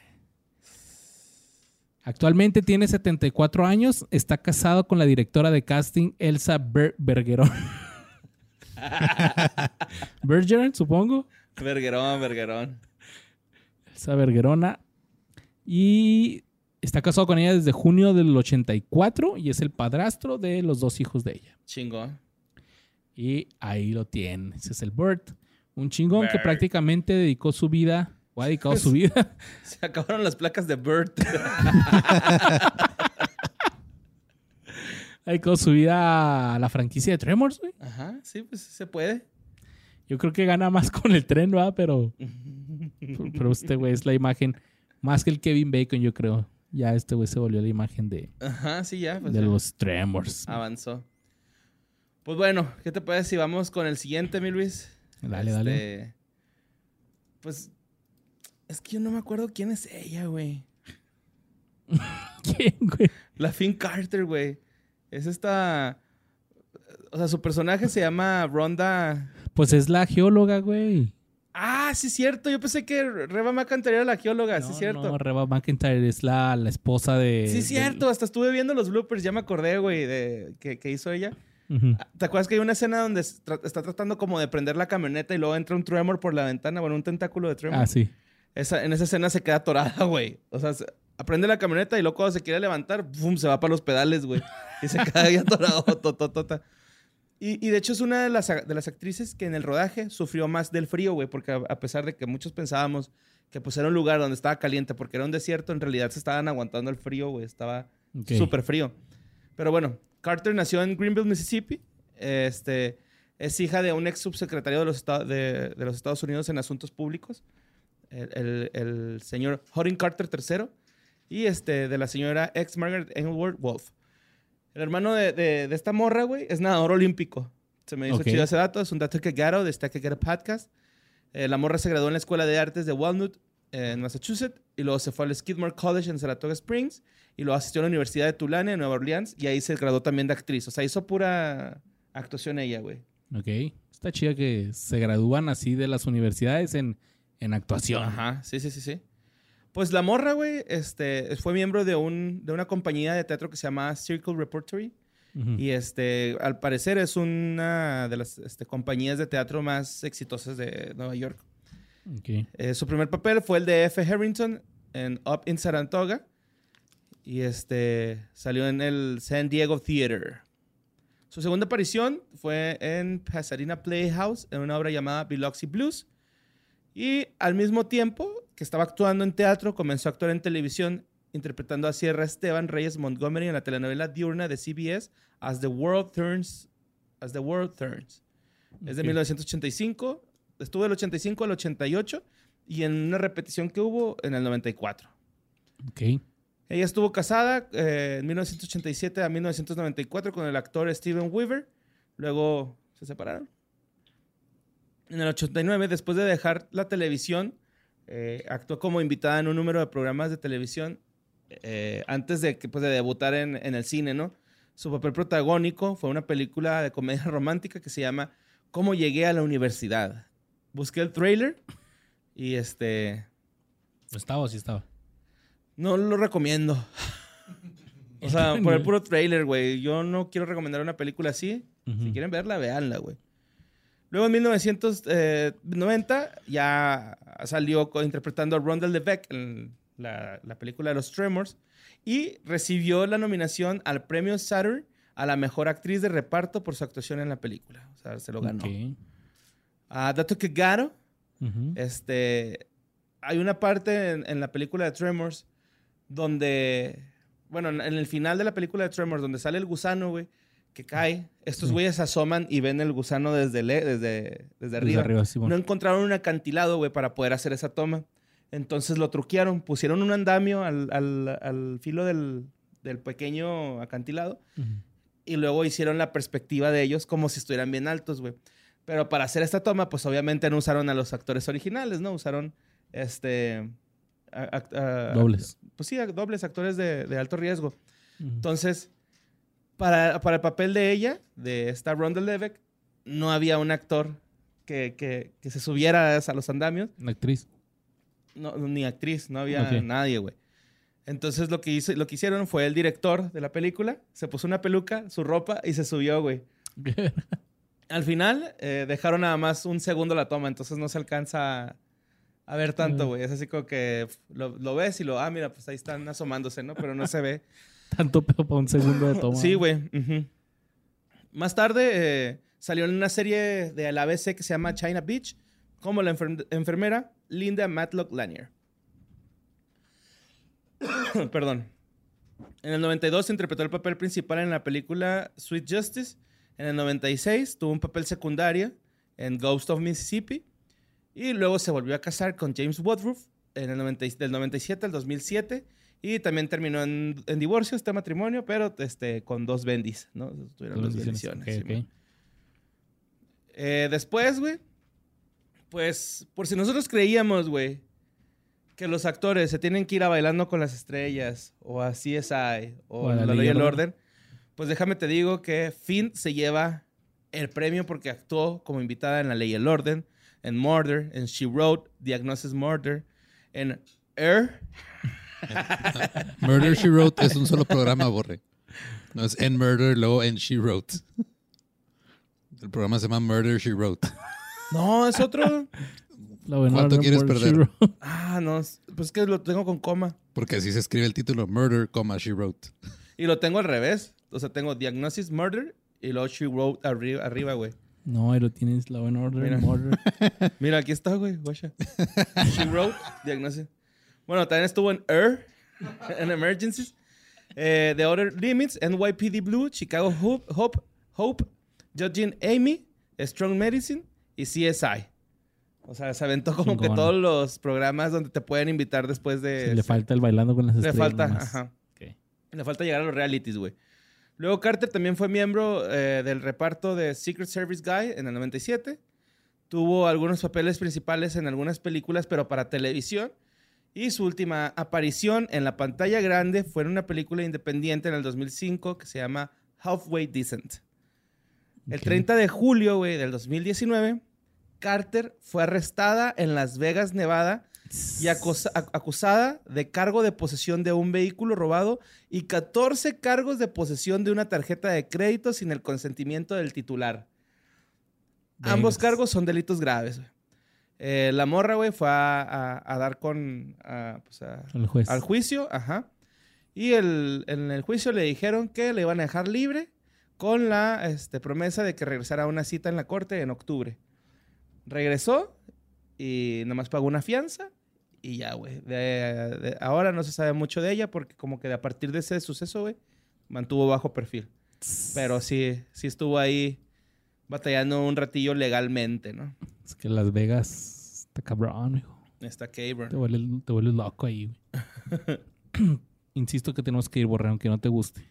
Actualmente tiene 74 años, está casado con la directora de casting Elsa Ber- Bergeron. Bergeron, supongo. Verguerón, verguerón. Elsa Bergerona. Y está casado con ella desde junio del 84 y es el padrastro de los dos hijos de ella. Chingón. Y ahí lo tiene. Ese es el Bert. Un chingón que Bert. prácticamente dedicó su vida, o ha dedicado su vida Se acabaron las placas de Burt. ha dedicado su vida a la franquicia de Tremors, güey. Ajá, sí, pues se puede. Yo creo que gana más con el tren, ¿verdad? Pero, pero este güey es la imagen, más que el Kevin Bacon, yo creo. Ya este güey se volvió la imagen de, Ajá, sí, ya. Pues de ya. los Tremors. Avanzó. Pues bueno, ¿qué te parece si vamos con el siguiente, mi Luis? Dale, dale. Este, Pues es que yo no me acuerdo quién es ella, güey. ¿Quién, güey? La Finn Carter, güey. Es esta... O sea, su personaje se llama Ronda... Pues es la geóloga, güey. Ah, sí es cierto. Yo pensé que Reba McIntyre era la geóloga. sí es cierto. No, Reba McIntyre es la, la esposa de. sí es cierto. Hasta estuve viendo los bloopers. Ya me acordé, güey, de que, que hizo ella. Ah, ¿Te acuerdas que hay una escena donde tra- está tratando como de prender la camioneta y luego entra un Tremor por la ventana? Bueno, un tentáculo de Tremor. Ah, sí. Esa, en esa escena se queda atorada, güey. O sea, se- aprende la camioneta y luego cuando se quiere levantar, ¡pum! se va para los pedales, güey. Y se queda ahí atorado, tototota. Y, y de hecho es una de las, de las actrices que en el rodaje sufrió más del frío, güey, porque a, a pesar de que muchos pensábamos que pues era un lugar donde estaba caliente porque era un desierto, en realidad se estaban aguantando el frío, güey. Estaba Ok. súper frío. Pero bueno, Carter nació en Greenville, Mississippi. Este, es hija de un ex subsecretario de los, esta- de, de los Estados Unidos en Asuntos Públicos, el, el- el señor Harding Carter III, y este, de la señora ex Margaret Engleworth Wolf. El hermano de, de- de esta morra, güey, es nadador olímpico. Se me hizo Ok. chido ese dato. Es un dato que Garo de Está que Get a Podcast. Eh, la morra se graduó en la Escuela de Artes de Walnut, eh, en Massachusetts, y luego se fue al Skidmore College en Saratoga Springs, y luego asistió a la Universidad de Tulane en Nueva Orleans, y ahí se graduó también de actriz. O sea, hizo pura actuación ella, güey. Ok. Está chido que se gradúan así de las universidades en, en actuación. Ajá, sí, sí, sí, sí. Pues la morra, güey, este, fue miembro de, un, de una compañía de teatro que se llama Circle Repertory. Y este, al parecer es una de las este, compañías de teatro más exitosas de Nueva York. Eh, su primer papel fue el de F. Harrington en Up in Saratoga. Y este, salió en el San Diego Theater. Su segunda aparición fue en Pasadena Playhouse en una obra llamada Biloxi Blues. Y al mismo tiempo que estaba actuando en teatro, comenzó a actuar en televisión interpretando a Sierra Esteban Reyes Montgomery en la telenovela diurna de CBS As the World Turns. As the World Turns. Es de Ok. 1985. Estuvo del 85 al 88 y en una repetición que hubo en el 94. Ok. Ella estuvo casada eh, en 1987 a 1994 con el actor Steven Weaver. Luego se separaron. En el 89, después de dejar la televisión, eh, actuó como invitada en un número de programas de televisión eh, antes de, que, pues, de debutar en, en el cine, ¿no? Su papel protagónico fue una película de comedia romántica que se llama ¿Cómo llegué a la universidad? Busqué el trailer y este... ¿Estaba o sí estaba? No lo recomiendo. O sea, por el puro trailer, güey. Yo no quiero recomendar una película así. Si quieren verla, véanla, güey. Luego en 1990 ya salió interpretando a Rondell Levesque en la, la película de los Tremors y recibió la nominación al premio Saturn a la mejor actriz de reparto por su actuación en la película. O sea, se lo ganó. Ok. A Dato Kagaro, Ujú. este, hay una parte en, en la película de Tremors donde, bueno, en, en el final de la película de Tremors, donde sale el gusano, güey, que cae, estos Sí. güeyes asoman y ven el gusano desde, le- desde, desde Desde arriba. arriba, Simón. No encontraron un acantilado, güey, para poder hacer esa toma. Entonces lo truquearon, pusieron un andamio al, al- al filo del, del pequeño acantilado y luego hicieron la perspectiva de ellos como si estuvieran bien altos, güey. Pero para hacer esta toma, pues obviamente no usaron a los actores originales, ¿no? Usaron, este... a- act- a- Dobles. Pues sí, dobles actores de, de alto riesgo. Entonces, para, para el papel de ella, de esta Ronda Levesque, no había un actor que, que- que se subiera a los andamios, Una actriz. no, ni actriz, no había nadie, güey. Entonces lo que, hizo, lo que hicieron fue el director de la película, se puso una peluca, su ropa y se subió, güey. Al final eh, dejaron nada más un segundo la toma, entonces no se alcanza a, ver tanto, Mm. güey. Es así como que lo, lo ves y lo, ah, mira, pues ahí están asomándose, ¿no? Pero no se ve. Tanto pedo para un segundo de toma. Sí, güey. Más tarde eh, salió en una serie de la ABC que se llama China Beach como la enfer- enfermera Linda Matlock Lanier. Perdón. En el 92 interpretó el papel principal en la película Sweet Justice. En el 96 tuvo un papel secundario en Ghost of Mississippi. Y luego se volvió a casar con James Woodruff en el 90 y- del 97 al 2007. Y también terminó en, en divorcio este matrimonio, pero este, con dos bendis, ¿no? Tuvieron dos bendiciones. Ok, sí, ok. eh, después, güey, pues por si nosotros creíamos, güey, que los actores se tienen que ir a bailando con las estrellas o a CSI o O a la Ley y el Orden. orden, pues déjame te digo que Finn se lleva el premio porque actuó como invitada en La Ley y el Orden, en Murder, en She Wrote, Diagnosis Murder, en Air. Murder She Wrote es un solo programa, Borre. No es en Murder, luego en She Wrote. El programa se llama Murder She Wrote. No, es otro. La ¿Cuánto quieres perder? Ah, no, es- pues es que lo tengo con coma. Porque así se escribe el título Murder, coma, She Wrote. Y lo tengo al revés. O sea, tengo Diagnosis Murder y luego She Wrote arriba, arriba, güey. No, ahí lo tienes. La buena orden. Mira. Murder. Mira, aquí está, güey. guacha. She Wrote, Diagnosis. Bueno, también estuvo en ER, en Emergencies. Eh, The Outer Limits, NYPD Blue, Chicago Hope, Hope, Hope Judging Amy, Strong Medicine y CSI. O sea, se aventó como que todos los programas donde te pueden invitar después de... Sí, le falta el bailando con las Le estrellas. falta, nomás. ajá. Ok. Le falta llegar a los realities, güey. Luego Carter también fue miembro eh, del reparto de Secret Service Guy en el 97. Tuvo algunos papeles principales en algunas películas, pero para televisión. Y su última aparición en la pantalla grande fue en una película independiente en el 2005 que se llama Halfway Decent. El Ok. 30 de julio, güey, del 2019, Carter fue arrestada en Las Vegas, Nevada, y acusada de cargo de posesión de un vehículo robado y 14 cargos de posesión de una tarjeta de crédito sin el consentimiento del titular. Ambos cargos son delitos graves. güey. Eh, la morra, güey, fue a, a- a dar con... a, pues, a- Al juez. al juicio, ajá. Y el- en el juicio le dijeron que le iban a dejar libre con la este, promesa de que regresara a una cita en la corte en octubre. Regresó y nomás pagó una fianza y ya, güey. Ahora no se sabe mucho de ella porque como que a partir de ese suceso, güey, mantuvo bajo perfil. Pero sí, sí estuvo ahí batallando un ratillo legalmente, ¿no? Es que Las Vegas está cabrón, hijo. Está Te vuelves, te vuelves loco ahí, güey. Insisto que tenemos que ir, Borre, aunque no te guste.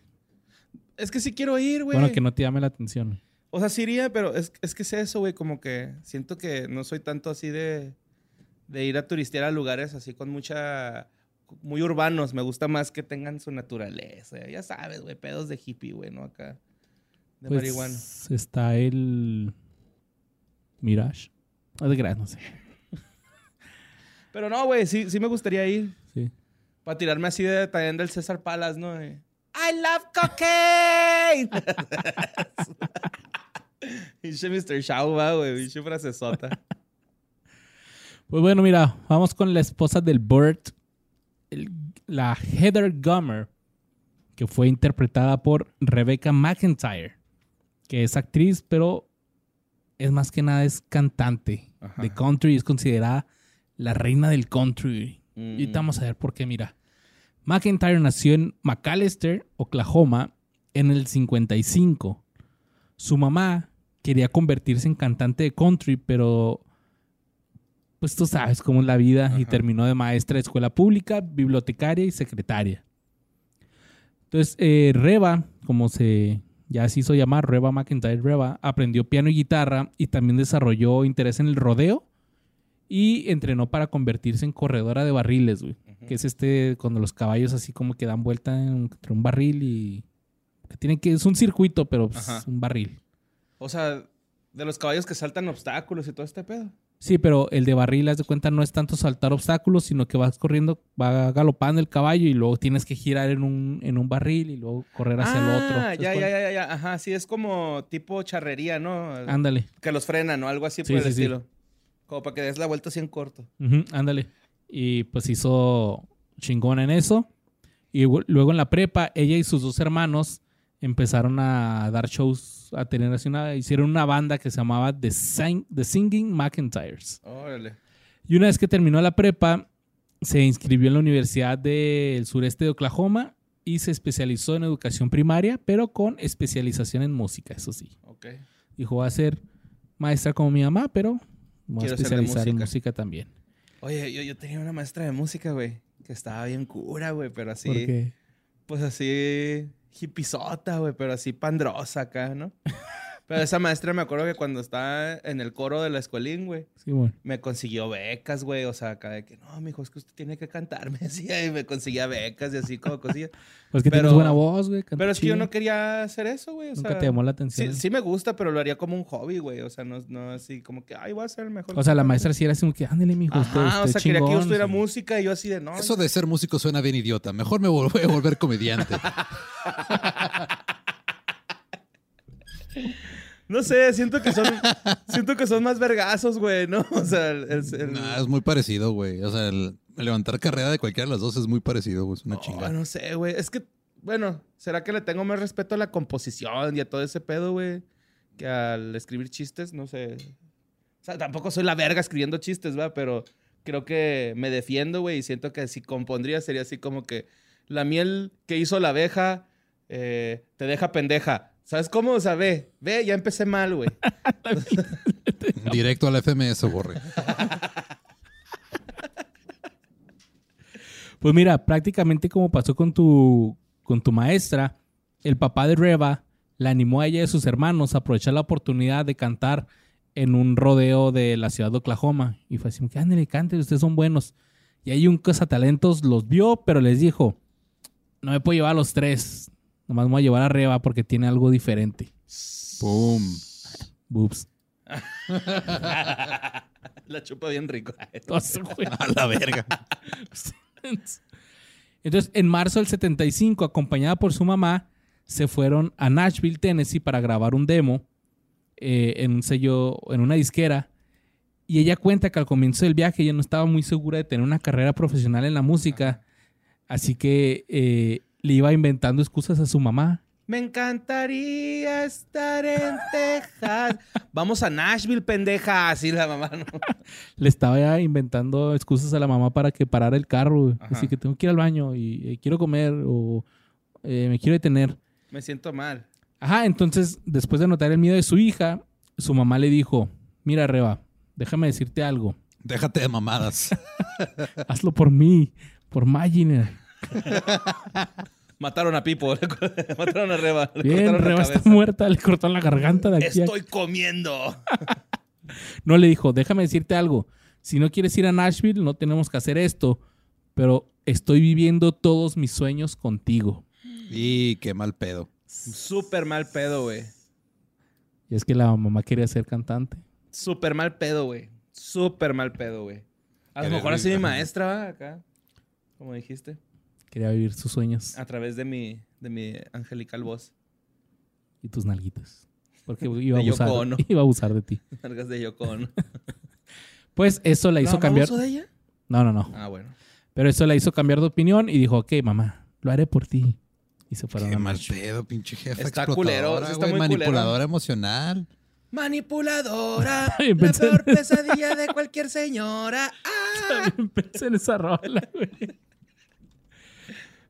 Es que sí quiero ir, güey. Bueno, que no te llame la atención. O sea, sí iría, pero es, es que es eso, güey. Como que siento que no soy tanto así de, de ir a turistear a lugares así con mucha... Muy urbanos. Me gusta más que tengan su naturaleza. Ya sabes, güey. Pedos de hippie, güey, ¿no? Acá. De Pues, marihuana. Está el Mirage. Ah, de gran, no sé. Pero no, güey. Sí, sí me gustaría ir. Sí. Para tirarme así de también del César Palace, ¿no? I love cocaine. Pinche Mr. Shaw, güey. Pinche frasezota. Pues bueno, mira, vamos con la esposa del Burt, el- la Heather Gummer, que fue interpretada por Rebecca McIntyre, que es actriz, pero es más que nada es cantante Ajá. de country y es considerada la reina del country. Y Mm. ahorita vamos a ver por qué, mira. McIntyre nació en McAllister, Oklahoma, en el 55. Su mamá quería convertirse en cantante de country, pero pues tú sabes cómo es la vida y terminó de maestra de escuela pública, bibliotecaria y secretaria. Entonces, eh, Reba, como se ya se hizo llamar Reba McIntyre Reba, aprendió piano y guitarra y también desarrolló interés en el rodeo y entrenó para convertirse en corredora de barriles, güey. Que es este, cuando los caballos así como que dan vuelta en- entre un barril y... Que tienen que... Es un circuito, pero pues, Ajá. un barril. O sea, de los caballos que saltan obstáculos y todo este pedo. Sí, pero el de barril, haz de cuenta, no es tanto saltar obstáculos, sino que vas corriendo, va galopando el caballo y luego tienes que girar en un, en un barril y luego correr hacia el otro. Ah, ¿Sabes ya, ya, ya, ya. Ajá, sí, es como tipo charrería, ¿no? Ándale. Que los frenan, ¿no? Algo así Sí, por el sí, sí. estilo. Como para que des la vuelta así en corto. Ándale. Y pues hizo chingón en eso. Y luego en la prepa, ella y sus dos hermanos empezaron a dar shows, a tener así una, hicieron una banda que se llamaba The, Sing- The Singing McIntyres. Órale. Y una vez que terminó la prepa, se inscribió en la Universidad del Sureste de Oklahoma y se especializó en educación primaria, pero con especialización en música, eso sí. Ok. Dijo, va a ser maestra como mi mamá, pero voy a especializar en música. música también. Oye, yo, yo tenía una maestra de música, güey. Que estaba bien cura, güey. Pero así. Porque Pues así. Hippisota, güey. Pero así pandrosa acá, ¿no? Pero esa maestra me acuerdo que cuando estaba en el coro de la escuelín, güey. Sí, bueno. me consiguió becas, güey. O sea, acá de que, no, mijo, es que usted tiene que cantar, me decía. Y me conseguía becas y así como cosillas. Pues que Pero- tienes buena voz, güey. Pero es que yo no quería hacer eso, güey. O Nunca sea, te llamó la atención. Sí, sí me gusta, pero lo haría como un hobby, güey. O sea, no, no así como que, ay, voy a ser el mejor. O sea, la cantante". maestra sí era así como que, ándale, mijo. usted- Ajá, o usted sea, quería que yo chingón", estuviera sí. música y yo así de, no. Eso de ser músico suena bien idiota. Mejor me voy a volver comediante. No sé, siento que son, siento que son más vergazos, güey, ¿no? O sea, el, el- el- Nah, es muy parecido, güey. O sea, el levantar carrera de cualquiera de las dos es muy parecido, güey. Es una No, chingada. no sé, güey. Es que, bueno, ¿será que le tengo más respeto a la composición y a todo ese pedo, güey? Que al escribir chistes, no sé. O sea, tampoco soy la verga escribiendo chistes, ¿va? Pero creo que me defiendo, güey, y siento que si compondría sería así como que la miel que hizo la abeja eh, te deja pendeja. ¿Sabes cómo? O sea, ve, ve, ya empecé mal, güey. Directo al FMS, borre. Pues mira, prácticamente como pasó con tu, con tu maestra, el papá de Reba la animó a ella y a sus hermanos a aprovechar la oportunidad de cantar en un rodeo de la ciudad de Oklahoma. Y fue así, ándale, canten, ustedes son buenos. Y ahí un cazatalentos los vio, pero les dijo, no me puedo llevar a los tres. Nomás me voy a llevar a Reba porque tiene algo diferente. Pum. Boobs. la chupa bien rico. A la verga. Entonces, en marzo del 75, acompañada por su mamá, se fueron a Nashville, Tennessee, para grabar un demo eh, en un sello, en una disquera. Y ella cuenta que al comienzo del viaje ella no estaba muy segura de tener una carrera profesional en la música. Así que eh, le iba inventando excusas a su mamá. Me encantaría estar en Texas. Vamos a Nashville, pendeja. Así la mamá, ¿no? Le estaba ya inventando excusas a la mamá para que parara el carro. Ajá. Así que tengo que ir al baño y eh, quiero comer o eh, me quiero detener. Me siento mal. Ajá, entonces, después de notar el miedo de su hija, su mamá le dijo, mira Reba, déjame decirte algo. Déjate de mamadas. Hazlo por mí, por Maginer. Mataron a Pipo. Mataron a Reba. le Bien, la Reba está muerta, le cortaron la garganta de aquí. a- Estoy comiendo. No le dijo, déjame decirte algo. Si no quieres ir a Nashville, no tenemos que hacer esto. Pero estoy viviendo todos mis sueños contigo. y qué mal pedo. Súper mal pedo, güey. Y es que la mamá quería ser cantante. Súper mal pedo, güey. Súper mal pedo, güey. A lo mejor así mi maestra, ¿va? Acá. Como dijiste. Quería vivir sus sueños A través de mi, de mi angelical voz. y tus nalguitas. Porque iba a Yoko abusar, iba a abusar de ti. Largas de Yoko Ono. Pues eso la hizo ¿No, cambiar. de ella? No, no, no. Ah, bueno. Pero eso la hizo cambiar de opinión y dijo, ok, mamá, lo haré por ti. Y se fueron Qué a mal pedo, pinche jefa Está culero, sí está muy culero. manipuladora emocional. Manipuladora. La pensé- peor pesadilla de cualquier señora. Ah. Pensé en esa rola, güey.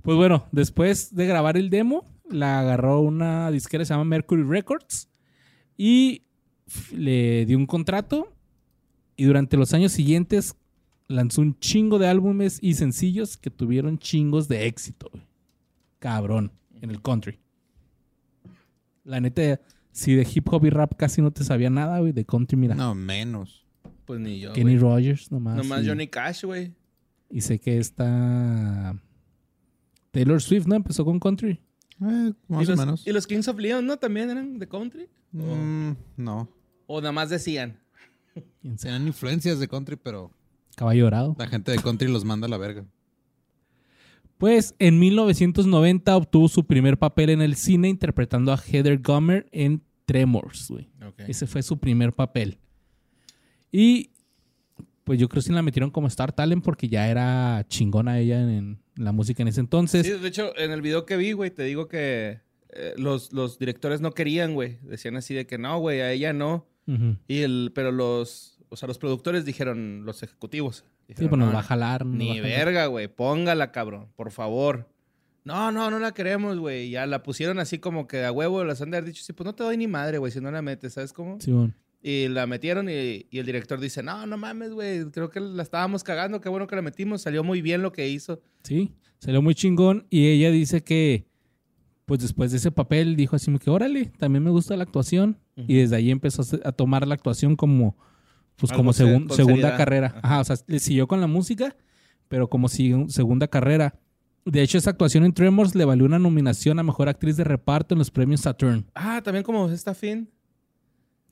Pues bueno, después de grabar el demo, la agarró una disquera que se llama Mercury Records y le dio un contrato y durante los años siguientes lanzó un chingo de álbumes y sencillos que tuvieron chingos de éxito. güey. Cabrón, en el country. La neta, si de hip hop y rap casi no te sabía nada, güey, de country, mira. No, menos. Pues ni yo. Kenny güey. Rogers nomás. Nomás y- Johnny Cash, güey. Y sé que está Taylor Swift, ¿no? Empezó con country. Eh, más ¿Y o los, menos. y los Kings of Leon, ¿no? También eran de country. Mm, no. O nada más decían. Tienen influencias de country, pero Caballo Dorado. la gente de country los manda a la verga. Pues en 1990 obtuvo su primer papel en el cine interpretando a Heather Gummer en Tremors, güey. Ese fue su primer papel. Y pues yo creo que sí la metieron como Star Talent porque ya era chingona ella en la música en ese entonces. Sí, de hecho, en el video que vi, güey, te digo que eh, los, los directores no querían, güey. Decían así de que no, güey, a ella no. Y el, pero los, o sea, los productores dijeron, los ejecutivos. Sí, pues nos "No, va a jalar. va Ni a jalar". verga, güey. Póngala, cabrón. Por favor. No, no, no la queremos, güey. Ya la pusieron así como que a huevo. Las han de haber dicho, sí, pues no te doy ni madre, güey, si no la metes, ¿sabes cómo? Sí, bueno. Y la metieron y, y el director dice, no, no mames, güey. Creo que la estábamos cagando. Qué bueno que la metimos. Salió muy bien lo que hizo. Sí, salió muy chingón y ella dice que pues después de ese papel dijo así que órale, también me gusta la actuación Ujú. y desde ahí empezó a tomar la actuación como pues Algo como se- segun- con segunda carrera. Ajá. Ajá, o sea, le siguió con la música, pero como sigue- segunda carrera. De hecho, esa actuación en Tremors le valió una nominación a Mejor Actriz de Reparto en los premios Saturn. Ah, también como esta fin.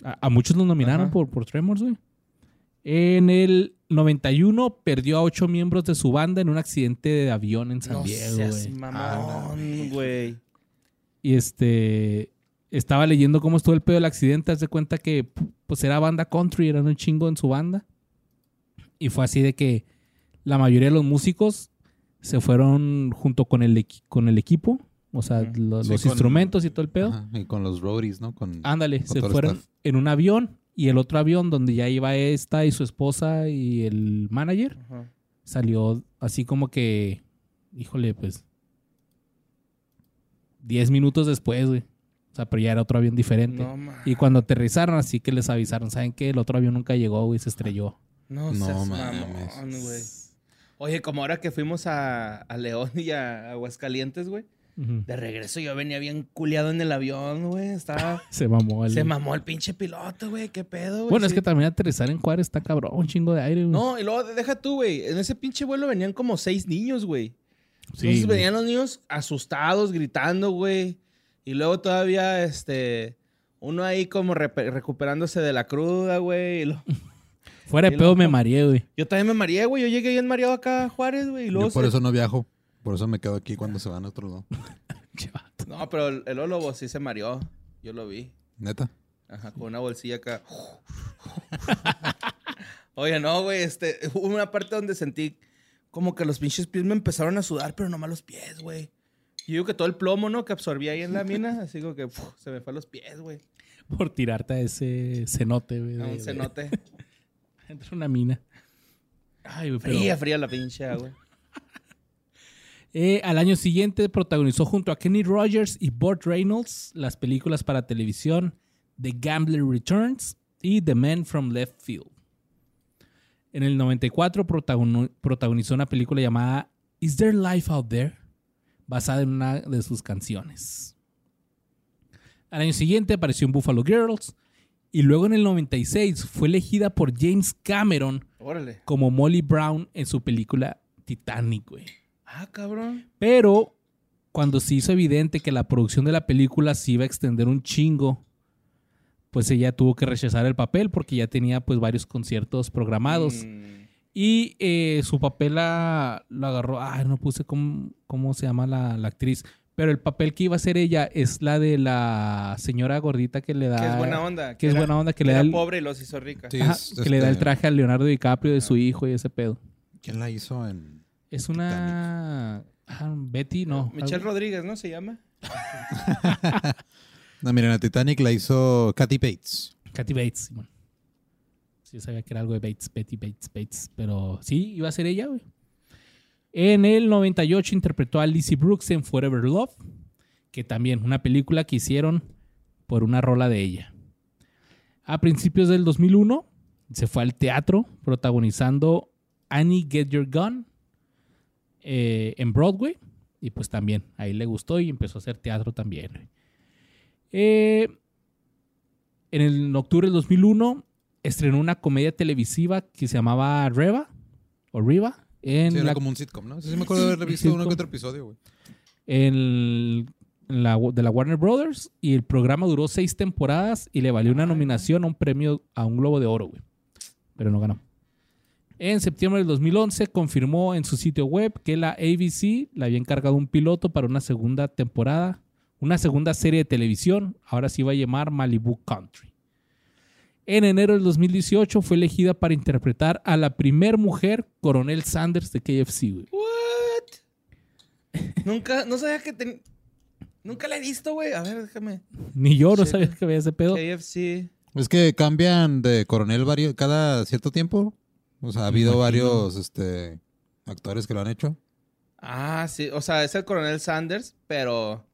A, a muchos los nominaron Ajá. por, por Tremors, güey. En el 91 perdió a ocho miembros de su banda en un accidente de avión en San no Diego, seas güey. mamón, güey. Y este estaba leyendo cómo estuvo el pedo del accidente. Haz de cuenta que pues era banda country, eran un chingo en su banda. Y fue así de que la mayoría de los músicos se fueron junto con el, con el equipo. O sea, Ujú. lo- Sí, los con- instrumentos y todo el pedo. Ajá, Y con los roadies, ¿no? Con, Ándale, con se fueron staff. en un avión. Y el otro avión donde ya iba esta y su esposa y el manager Ajá. salió así como que, híjole, pues 10 minutos después, güey. O sea, pero ya era otro avión diferente. No, Y cuando aterrizaron, así que les avisaron, ¿saben qué? El otro avión nunca llegó, güey, se estrelló. no, No mames. Oye, como ahora que fuimos a, a León y a Aguascalientes, güey. De regreso yo venía bien culiado en el avión, güey. Estaba... Se mamó el... Se mamó el pinche piloto, güey. ¿Qué pedo, güey? Bueno, es que también aterrizar en Juárez está cabrón, un chingo de aire, güey. No, y luego deja tú, güey. En ese pinche vuelo venían como seis niños, güey. Sí, Entonces güey. venían los niños asustados, gritando, güey. Y luego todavía, este... Uno ahí como recuperándose de la cruda, güey. y lo- Fuera de y pedo me mareé, güey. Yo también me mareé, güey. Yo llegué bien mareado acá a Juárez, güey. Y luego Yo por se- eso no viajo. Por eso me quedo aquí cuando se van a otro lado. Che, vato. No, pero el, el Ólobo sí se mareó. Yo lo vi. Neta. Ajá, con una bolsilla acá. Oye, no, güey, este, hubo una parte donde sentí como que los pinches pies me empezaron a sudar, pero nomás los pies, güey. Yo digo que todo el plomo, ¿no? Que absorbí ahí en la mina, así como que uf, se me fue a los pies, güey. Por tirarte a ese cenote, güey. A un cenote. Entre una mina. Ay, güey, pero... Fría, fría la pinche agua. Eh, al año siguiente protagonizó junto a Kenny Rogers y Burt Reynolds las películas para televisión The Gambler Returns y The Man from Left Field. En el 94 protagono- protagonizó una película llamada Is There Life Out There? basada en una de sus canciones. Al año siguiente apareció en Buffalo Girls y luego en el 96 fue elegida por James Cameron Órale. como Molly Brown en su película Titanic, güey. Ah, cabrón. Pero cuando se hizo evidente que la producción de la película se iba a extender un chingo, pues ella tuvo que rechazar el papel porque ya tenía pues varios conciertos programados. Mm, Y eh, su papel la, lo agarró. Ay, no puse cómo, cómo se llama la, la actriz. Pero el papel que iba a hacer ella es la de la señora gordita que le da. que es buena onda. Que es era- buena onda, que le era da el, pobre y los hizo rica. Sí. ajá, es, que le da el este- traje a Leonardo DiCaprio de su hijo y ese pedo. ¿Quién la hizo en...? Es una. ah, Betty, no. Michelle algo- Rodríguez, ¿no? Se llama. No, miren, la Titanic la hizo Kathy Bates. Kathy Bates, Simón. Sí, yo sabía que era algo de Bates, Betty Bates, Bates. Pero sí, iba a ser ella, güey. En el 98 interpretó a Lizzie Brooks en Forever Love, que también una película que hicieron por una rola de ella. A principios del 2001 se fue al teatro protagonizando Annie Get Your Gun eh, en Broadway. Y pues también ahí le gustó y empezó a hacer teatro también. Eh, en el octubre del 2001 estrenó una comedia televisiva que se llamaba Reva o Riva en, Sí, era la, como un sitcom, ¿no? Sí, sí me acuerdo de haber visto uno que otro episodio, güey. en la- de la Warner Brothers y el programa duró seis temporadas y le valió una nominación a un premio a un Globo de Oro, güey. Pero no ganó. En septiembre del 2011 confirmó en su sitio web que la ABC le había encargado un piloto para una segunda temporada, una segunda serie de televisión. Ahora se iba a llamar Malibu Country. En enero del 2018 fue elegida para interpretar a la primer mujer coronel Sanders de KFC, güey. What? Nunca, no sabía que ten... Nunca la he visto, güey. A ver, déjame. Ni yo no Sí. sabía que había ese pedo. KFC. Es que cambian de coronel cada cierto tiempo. O sea, ha habido varios este, actores que lo han hecho. Ah, sí. O sea, es el coronel Sanders, pero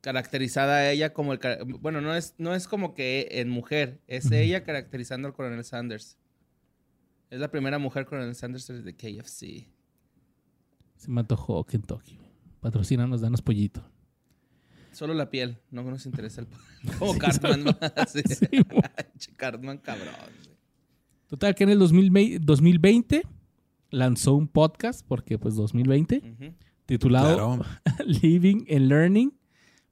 caracterizada ella como el... Bueno, no es, no es como que en mujer. Es ella caracterizando al coronel Sanders. Es la primera mujer coronel Sanders de KFC. Se me antojó Kentucky. Patrocínanos, danos pollito. Solo la piel. No nos interesa el... Como Cartman. ¿no? Sí. Sí, Cartman, cabrón. Total, que en el 2020, 2020 lanzó un podcast, porque pues 2020, Ujú. titulado Claro. Living and Learning,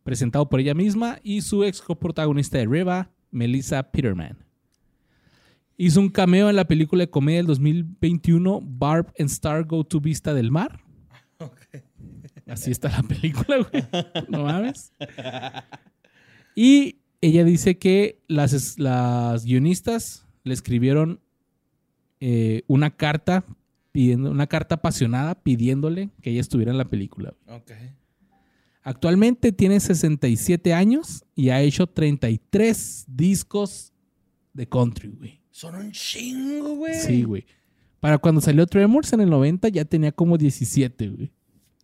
presentado por ella misma y su ex coprotagonista de Reva, Melissa Peterman. Hizo un cameo en la película de comedia del 2021, Barb and Star Go to Vista del Mar. Así está la película, güey. No mames. Y ella dice que las, las guionistas le escribieron eh, una carta pidiendo, una carta apasionada pidiéndole que ella estuviera en la película. Ok. Actualmente tiene 67 años y ha hecho 33 discos de country, güey. Son un chingo, güey. Sí, güey. Para cuando salió Tremors en el 90 ya tenía como 17, güey.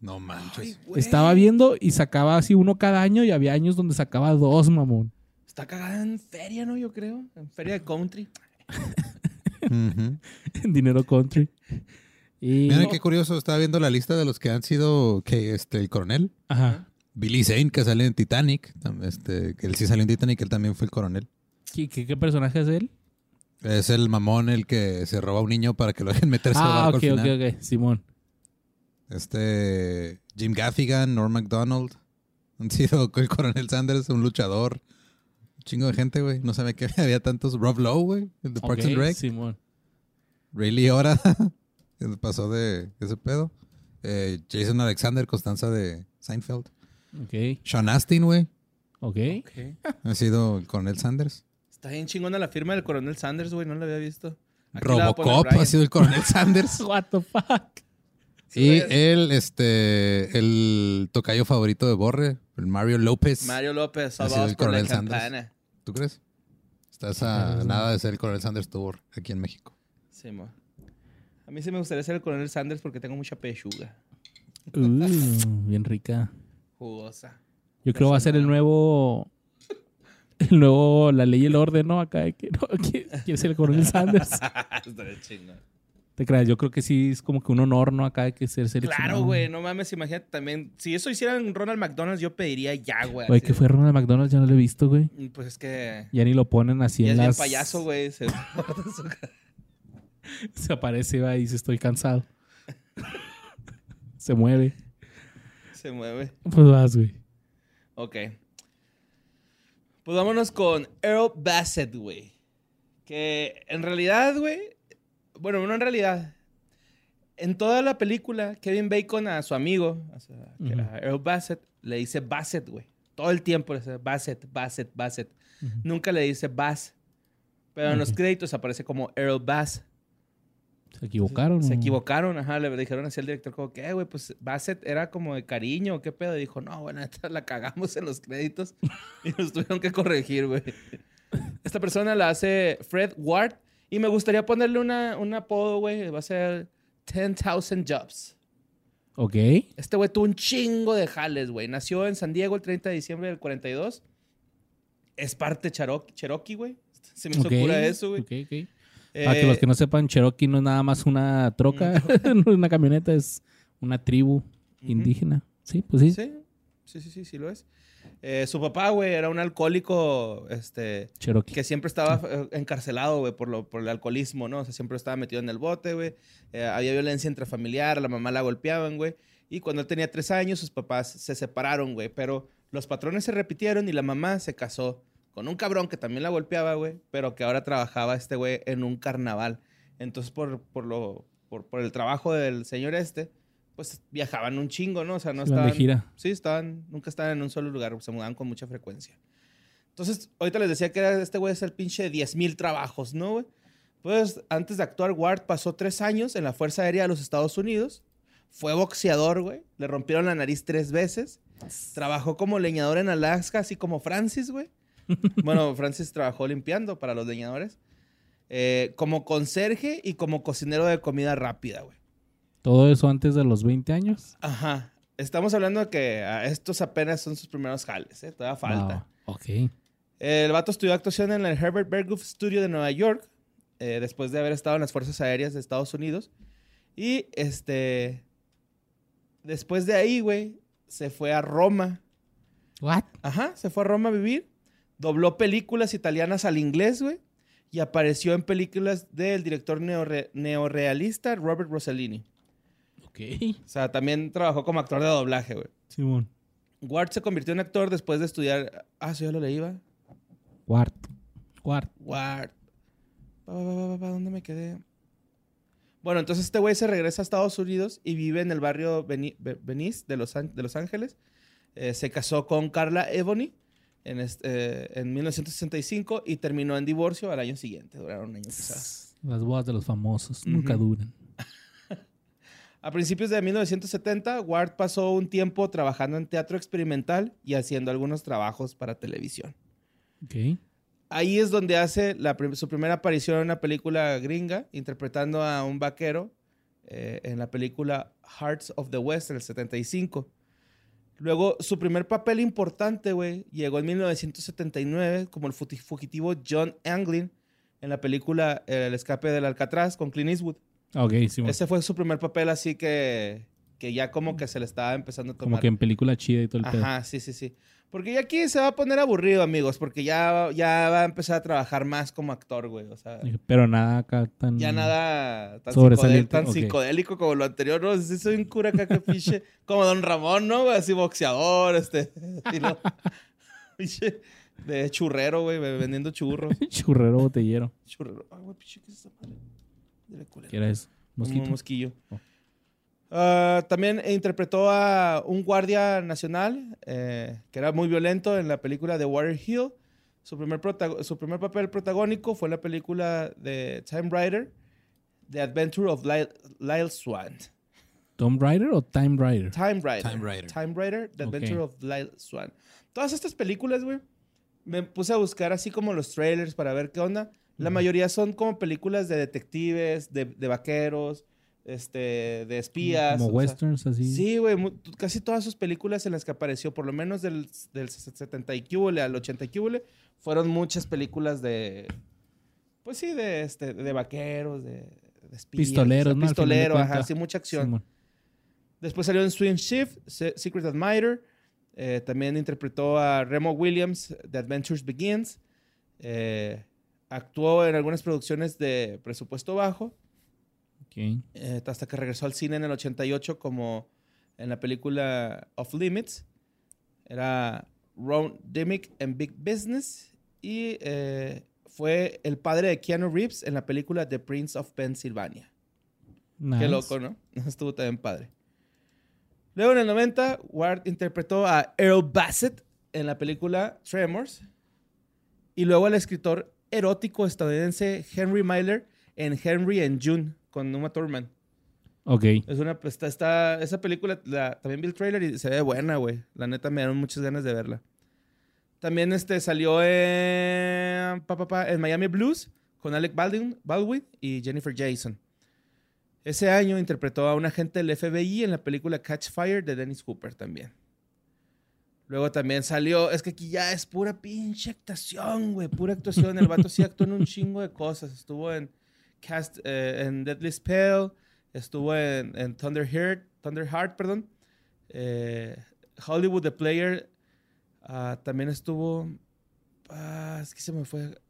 No manches. Ay, güey. Estaba viendo y sacaba así uno cada año y había años donde sacaba dos, mamón. Está cagada en feria, ¿no? Yo creo. En feria de country. En dinero country. Y... Mira qué curioso, estaba viendo la lista de los que han sido que este el coronel. Ajá. Billy Zane, que sale en Titanic. Este, que él sí salió en Titanic, él también fue el coronel. ¿Qué, qué, qué personaje es él? Es el mamón el que se roba a un niño para que lo dejen meterse al Ah, barco ok, al ok, final. ok. Simón. Este Jim Gaffigan, Norm MacDonald. Han sido el coronel Sanders, un luchador. Un chingo de gente, güey. No sabía que había tantos. Rob Lowe, güey. El de Parks and Ok, Rec. Simón. Ray Liotta. pasó de ese pedo. Eh, Jason Alexander, Constanza de Seinfeld. Ok, Sean Astin, güey. ok. Ok. Ha sido el coronel Sanders. Está bien chingona la firma del coronel Sanders, güey. No la había visto. Aquí Robocop ha sido el coronel Sanders. What the fuck? Y él, este, el tocayo favorito de Borre, el Mario López. Mario López, Ha sido salvados el por la coronel Sanders. campana. ¿Tú crees? Estás a nada de ser el coronel Sanders Tour aquí en México. Sí, mo. A mí sí me gustaría ser el coronel Sanders porque tengo mucha pechuga. Uh, bien rica. Jugosa. Yo creo va a ser el nuevo. Y luego la ley y el orden, ¿no? Acá de que no, que- quiere ser el coronel Sanders. Te creas, yo creo que sí es como que un honor, ¿no? Acá de que ser seleccionado. Claro, güey, no mames, imagínate también. Si eso hicieran Ronald McDonald's, yo pediría ya, güey. Güey, que fue Ronald McDonald, ya no lo he visto, güey. Pues es que. Ya ni lo ponen así ya en es las... payaso, güey. Se... Se aparece, va, y dice, estoy cansado. Se mueve. se mueve. Pues vas, güey. Ok. Pues vámonos con Earl Bassett, güey. Que en realidad, güey. Bueno, no en realidad. En toda la película, Kevin Bacon a su amigo, a, su- a Ujú. Earl Bassett, le dice Bassett, güey. Todo el tiempo le dice Bassett, Bassett, Bassett. Nunca le dice Bass. Pero en los créditos aparece como Earl Bass. Se equivocaron. Se ¿no? equivocaron, ajá. Le dijeron así al director, como que, "Eh, güey, pues Bassett era como de cariño, ¿qué pedo? Y dijo, no, bueno, esta la cagamos en los créditos y nos tuvieron que corregir, güey. Esta persona la hace Fred Ward y me gustaría ponerle una, un apodo, güey. Va a ser 10,000 Jobs. Ok. Este güey tuvo un chingo de jales, güey. Nació en San Diego el 30 de diciembre del 42. Es parte Cherokee, Cherokee, güey. Se me hizo ok, cura eso, güey. Ok, ok. Eh, Para que los que no sepan, Cherokee no es nada más una troca, una camioneta, es una tribu indígena. Sí, pues sí. Sí, sí, sí, sí, sí lo es. Eh, su papá, güey, era un alcohólico, este, Cherokee. que siempre estaba eh, encarcelado, güey, por, lo- por el alcoholismo, ¿no? O sea, siempre estaba metido en el bote, güey. Eh, había violencia intrafamiliar, la mamá la golpeaban, güey. Y cuando él tenía tres años, sus papás se separaron, güey. Pero los patrones se repitieron y la mamá se casó con un cabrón que también la golpeaba, güey, pero que ahora trabajaba este güey en un carnaval. Entonces, por, por, lo, por, por el trabajo del señor este, pues viajaban un chingo, ¿no? O sea, no Se iban de estaban... gira. Sí, estaban, nunca estaban en un solo lugar, se mudaban con mucha frecuencia. Entonces, ahorita les decía que era, este güey es el pinche de 10 mil trabajos, ¿no, güey? Pues antes de actuar, Ward pasó tres años en la Fuerza Aérea de los Estados Unidos. Fue boxeador, güey. Le rompieron la nariz tres veces. Trabajó como leñador en Alaska, así como Francis, güey. Bueno, Francis trabajó limpiando para los leñadores. Eh, como conserje y como cocinero de comida rápida, güey. Todo eso antes de los 20 años. Ajá. Estamos hablando de que ah, estos apenas son sus primeros jales, ¿eh? Todavía falta. Wow. Ok. El vato estudió actuación en el Herbert Berghoff Studio de Nueva York, eh, después de haber estado en las Fuerzas Aéreas de Estados Unidos. Y este. Después de ahí, güey, se fue a Roma. What? Ajá, se fue a Roma a vivir. Dobló películas italianas al inglés, güey. Y apareció en películas del director neorre- neorrealista Robert Rossellini. Ok. O sea, también trabajó como actor de doblaje, güey. Simón. Ward se convirtió en actor después de estudiar. Ah, eso ya lo leí, ¿va? Ward. Pa, pa, ¿Dónde me quedé? Bueno, entonces este güey se regresa a Estados Unidos y vive en el barrio Beni- Venice de Los, An- de Los Ángeles. Eh, se casó con Carla Ebony en, este- eh, en 1965 y terminó en divorcio al año siguiente. Duraron un año casados. Las bodas de los famosos nunca duran. A principios de 1970, Ward pasó un tiempo trabajando en teatro experimental y haciendo algunos trabajos para televisión. Ahí es donde hace la su primera aparición en una película gringa, interpretando a un vaquero eh, en la película Hearts of the West en el 75. Luego, su primer papel importante, güey, llegó en 1979 como el fugitivo John Anglin en la película El escape del Alcatraz con Clint Eastwood. Ok, Simón. Ese fue su primer papel, así que, que ya como que se le estaba empezando a tomar. Como que en película chida y todo el pedo. Ajá, sí, sí, sí. Porque ya aquí se va a poner aburrido, amigos, porque ya, ya va a empezar a trabajar más como actor, güey. O sea, Pero nada acá tan. ya nada tan, Sobresaliente, psicodé- tan ok. psicodélico como lo anterior, ¿no? Sí, soy un cura acá que pinche, como Don Ramón, ¿no? Así boxeador, este, estilo, pinche, de churrero, güey, vendiendo churros. Churrero botellero. Churrero. Ay, güey, pinche, ¿qué es esa madre? Culero. ¿Qué era eso? Mosquito. Un mosquillo. Oh. Ah, también interpretó a un guardia nacional eh, que era muy violento en la película de Water Hill. Su primer, su primer papel protagónico fue en la película de Time Rider, The Adventure of Lyle, Lyle Swan. ¿Tomb Raider o Time Rider? Time Rider. Time Rider. Time Rider, The. Adventure of Lyle Swan. Todas estas películas, güey, me puse a buscar así como los trailers para ver qué onda. La mayoría son como películas de detectives, de, de vaqueros, este, de espías. Como sea, westerns, así. Sí, güey, casi todas sus películas en las que apareció, por lo menos del, del 70 y cúbole al 80 y cúbole, fueron muchas películas de, pues sí, de, este, de vaqueros, de, de espías. Pistoleros, o Pistolero, ajá, sí, mucha acción. Simón. Después salió en Swing Shift, Se- Secret Admirer. Eh, también interpretó a Remo Williams, The Adventures Begins. Eh, actuó en algunas producciones de presupuesto bajo. Ok. eh, hasta que regresó al cine en el 88 como en la película Off Limits. Era Ron Dimick en Big Business. Y eh, fue el padre de Keanu Reeves en la película The Prince of Pennsylvania. Qué Nice. loco, ¿no? Estuvo también padre. Luego en el 90, Ward interpretó a Earl Bassett en la película Tremors. Y luego al escritor erótico estadounidense Henry Miller en Henry and June con Uma Thurman. Ok. Es una, pues, está, está- esa película, la- también vi el trailer y se ve buena, güey. La neta me dieron muchas ganas de verla. También este, salió en, pa, pa, pa, en Miami Blues con Alec Baldwin, Baldwin y Jennifer Jason. Ese año interpretó a un agente del FBI en la película Catch Fire de Dennis Cooper también. Luego también salió, es que aquí ya es pura pinche actuación, güey, pura actuación. El vato sí actuó en un chingo de cosas. Estuvo en Cast, eh, en Deadly Spell, estuvo en, en Thunder Heart, Thunder Heart, perdón. Eh, Hollywood The Player ah, también estuvo. ah, es que se me fue.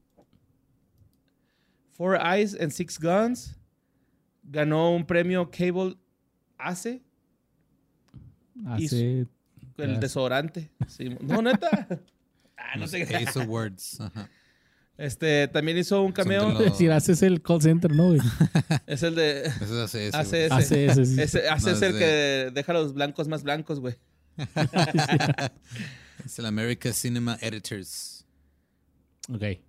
Four Eyes and Six Guns. Ganó un premio Cable ACE, Hace. El desodorante. Sí, No, neta. Ah, no sé qué. Ace Awards. Ajá. Este, también hizo un cameo. de decir, haces el call center, ¿no, güey? Es el de. Eso es ACS. ACS. sí. No, el es que deja a los blancos más blancos, güey. Es el America Cinema Editors. Ok. Pues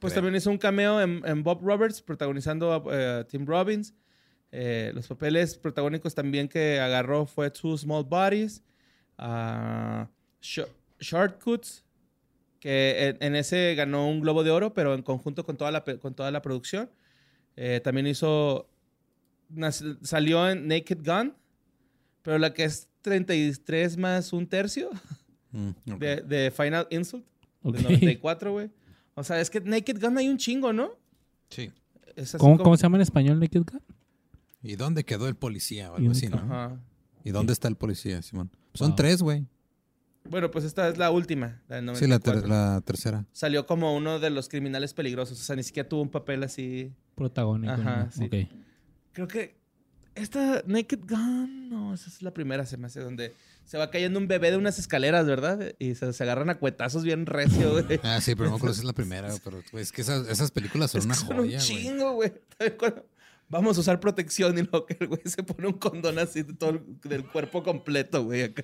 Creo. también hizo un cameo en, en Bob Roberts, protagonizando a eh, Tim Robbins. Eh, los papeles protagónicos también que agarró fue Two Small Bodies, ah, Sh- Shortcuts, que en, en ese ganó un Globo de Oro, pero en conjunto con toda la, con toda la producción. Eh, también hizo, salió en Naked Gun, pero la que es 33 más un tercio Mm, de, de Final Insult, Ok. de 94, güey. O sea, es que Naked Gun hay un chingo, ¿no? Sí. ¿Cómo, como- ¿Cómo se llama en español Naked Gun? ¿Y dónde quedó el policía o algo así, no? Ajá. ¿Y dónde está el policía, Simón? Son Wow. tres, güey. Bueno, pues esta es la última, la del Sí, la, ter- 94. la tercera. Salió como uno de los criminales peligrosos. O sea, ni siquiera tuvo un papel así. Protagónico. Ajá, ¿no? sí. Ok. Creo que esta Naked Gun, no, esa es la primera, se me hace, donde se va cayendo un bebé de unas escaleras, ¿verdad? Y se, se agarran a cuetazos bien recio, güey. Ah, sí, pero no me acuerdo si es la primera, pero güey, es que esas, esas películas son Es que una son joya, un güey. chingo, güey. Vamos a usar protección y luego que el güey se pone un condón así de todo el, del cuerpo completo, güey.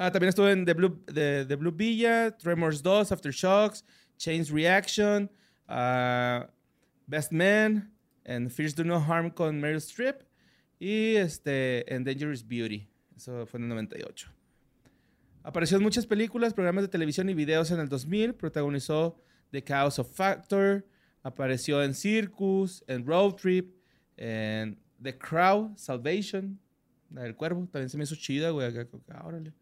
Ah, también estuve en The Blue, The Blue Villa, Tremors 2, Aftershocks, Chains Reaction, ah, Best Man, en Fears Do No Harm con Meryl Streep y este, Dangerous Beauty. Eso fue en el 98. Apareció en muchas películas, programas de televisión y videos en el 2000. Protagonizó The Chaos of Factor. Apareció en Circus, en Road Trip, en The Crow, Salvation, la del cuervo. También se me hizo chida, güey. órale.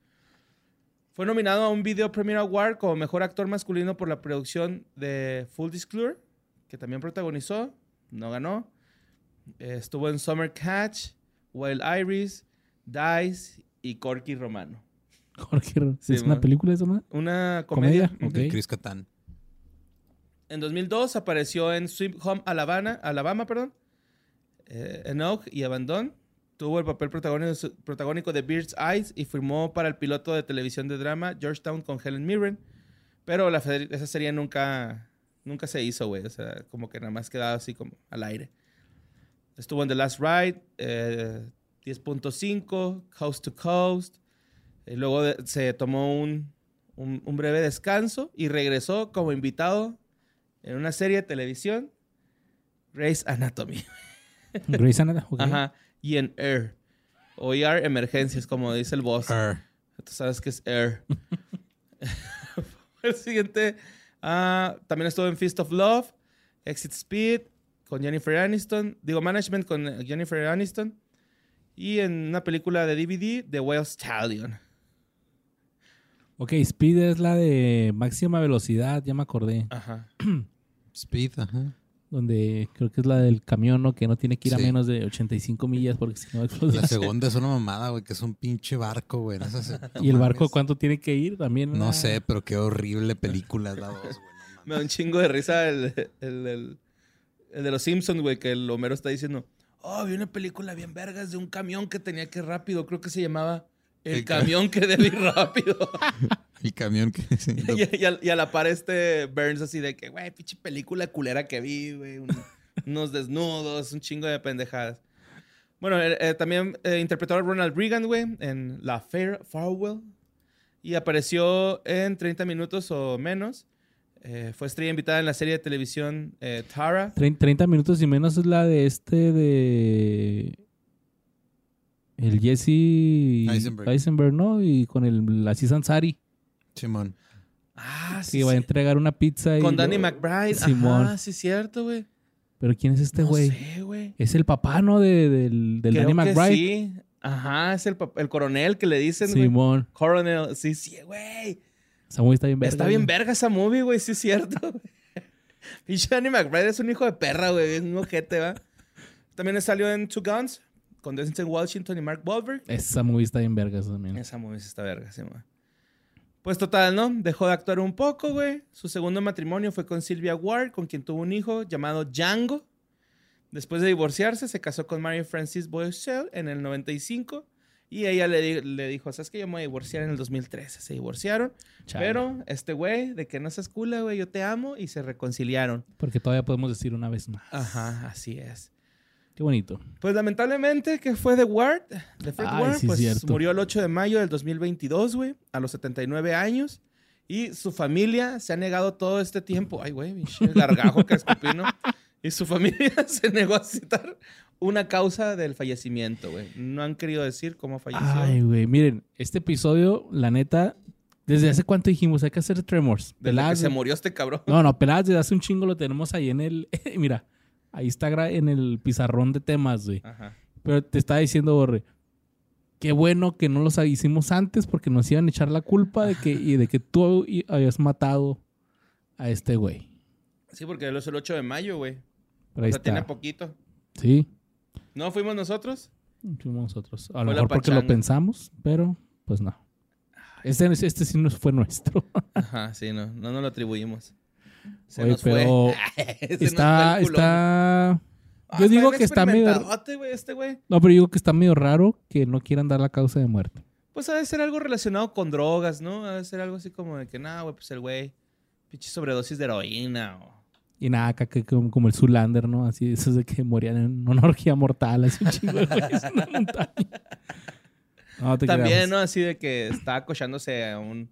Fue nominado a un Video Premiere Award como mejor actor masculino por la producción de Full Disclosure, que también protagonizó. No ganó. Eh, Estuvo en Summer Catch, Wild Iris, Dice y Corky Romano. Jorge, Sí, ¿es una película esa madre? Una comedia. Comedia, ok. De Chris Catán. En 2002 apareció en Sweet Home Alabama, Alabama perdón, eh, Enoch y Abandon. Tuvo el papel protagónico, de Bird's Eyes y firmó para el piloto de televisión de drama Georgetown con Helen Mirren. Pero esa serie nunca, nunca se hizo, güey. O sea, como que nada más quedaba así como al aire. Estuvo en The Last Ride, eh, 10.5, Coast to Coast. Luego se tomó un, un- un breve descanso y regresó como invitado en una serie de televisión, Grey's Anatomy. Grey's Anatomy. ok. Ajá. Y en Air. O ER Emergencias, como dice el boss. Arr. Tú sabes que es Air. el siguiente. ah, también estuvo en Feast of Love, Exit Speed, con Jennifer Aniston. Digo, Management con eh, Jennifer Aniston. Y en una película de DVD, The Whale Stallion. Ok, Speed es la de máxima velocidad, ya me acordé. Ajá. Speed, ajá. Donde creo que es la del camión, ¿no? Que no tiene que ir a menos de 85 millas porque si no explota. La segunda es una mamada, güey, que es un pinche barco, güey. No, sé si- no ¿Y el barco mames. cuánto tiene que ir? También. No ah, sé, pero qué horrible película es la dos, güey. Me da un chingo de risa el, el, el- el de los Simpsons, güey, que el Homero está diciendo, oh, vi una película bien vergas de un camión que tenía que ir rápido. Creo que se llamaba El, El ca- camión que debe ir rápido. El camión que... y, y a, y a la par este Burns así de que, güey, pinche película culera que vi, güey. un- unos desnudos, un chingo de pendejadas. Bueno, eh, eh, también eh, interpretó a Ronald Reagan, güey, en La Fair Farewell. Y apareció en 30 minutos o menos. Eh, fue estrella invitada en la serie de televisión eh, Tara. Trein- 30 minutos y menos es la de este de. El Jesse Eisenberg. Eisenberg, ¿no? Y con el Aziz Ansari, Simón. Ah, que iba a entregar una pizza. y Con Danny lo- McBride. Simón. Ah, sí, cierto, güey. Pero ¿quién es este No güey? sé, güey. es el papá, ¿no? De, del del Creo Danny que McBride. sí. Ajá, es el, el coronel que le dicen. Simón. Coronel. Sí, sí, güey. Esa movie está bien verga. Está bien güey. verga esa movie, güey, sí es cierto. Pinche Danny McBride es un hijo de perra, güey. Es un ojete, ¿va? También salió en Two Guns con Denzel Washington y Mark Wahlberg. Esa movie está bien verga también. Esa movie sí está verga, sí, güey. Pues total, ¿no? Dejó de actuar un poco, güey. Su segundo matrimonio fue con Sylvia Ward, con quien tuvo un hijo llamado Django. Después de divorciarse, se casó con Mary Frances Boycell en el 95. Y ella le, di- le dijo, ¿sabes que Yo me voy a divorciar en el 2013. Se divorciaron. Chale. Pero este güey, de que no seas cula, güey, yo te amo. Y se reconciliaron. Porque todavía podemos decir una vez más. Ajá, así es. Qué bonito. Pues lamentablemente, que fue de Ward, de Fred Ay, Ward, sí, pues cierto. murió el 8 de mayo del 2022, güey, a los 79 años. Y su familia se ha negado todo este tiempo. Ay, güey, gargajo que escupí, ¿no? Y su familia se negó a citar una causa del fallecimiento, güey. No han querido decir cómo falleció. Ay, güey. Miren, este episodio, la neta, ¿desde hace cuánto dijimos? Hay que hacer Tremors. Desde que se murió este cabrón. No, no, peladas desde hace un chingo lo tenemos ahí en el. Mira, ahí está en el pizarrón de temas, güey. Ajá. Pero te estaba diciendo, Borre, qué bueno que no los hicimos antes porque nos iban a echar la culpa de que, y de que tú habías matado a este güey. Sí, porque él es el 8 de mayo, güey. Pero O sea, tiene está. poquito. Sí, ¿No fuimos nosotros? fuimos nosotros. A lo mejor porque lo pensamos, pero pues no. Este, este sí no fue nuestro. Ajá, sí, no. No nos lo atribuimos. Se Oye, nos pero fue. Se nos está, fue está. Ah, Yo digo que está medio- este. No, pero digo que está medio raro que no quieran dar la causa de muerte. Pues ha de ser algo relacionado con drogas, ¿no? Ha de ser algo así como de que, nada, güey, pues el güey, pinche sobredosis de heroína o... Y nada, acá que como, como el Zulander, ¿no? Así, esos de que morían en una orgía mortal, así un chingo de güeyes en una montaña. No, te También. ¿no? Así de que estaba acochándose a, un,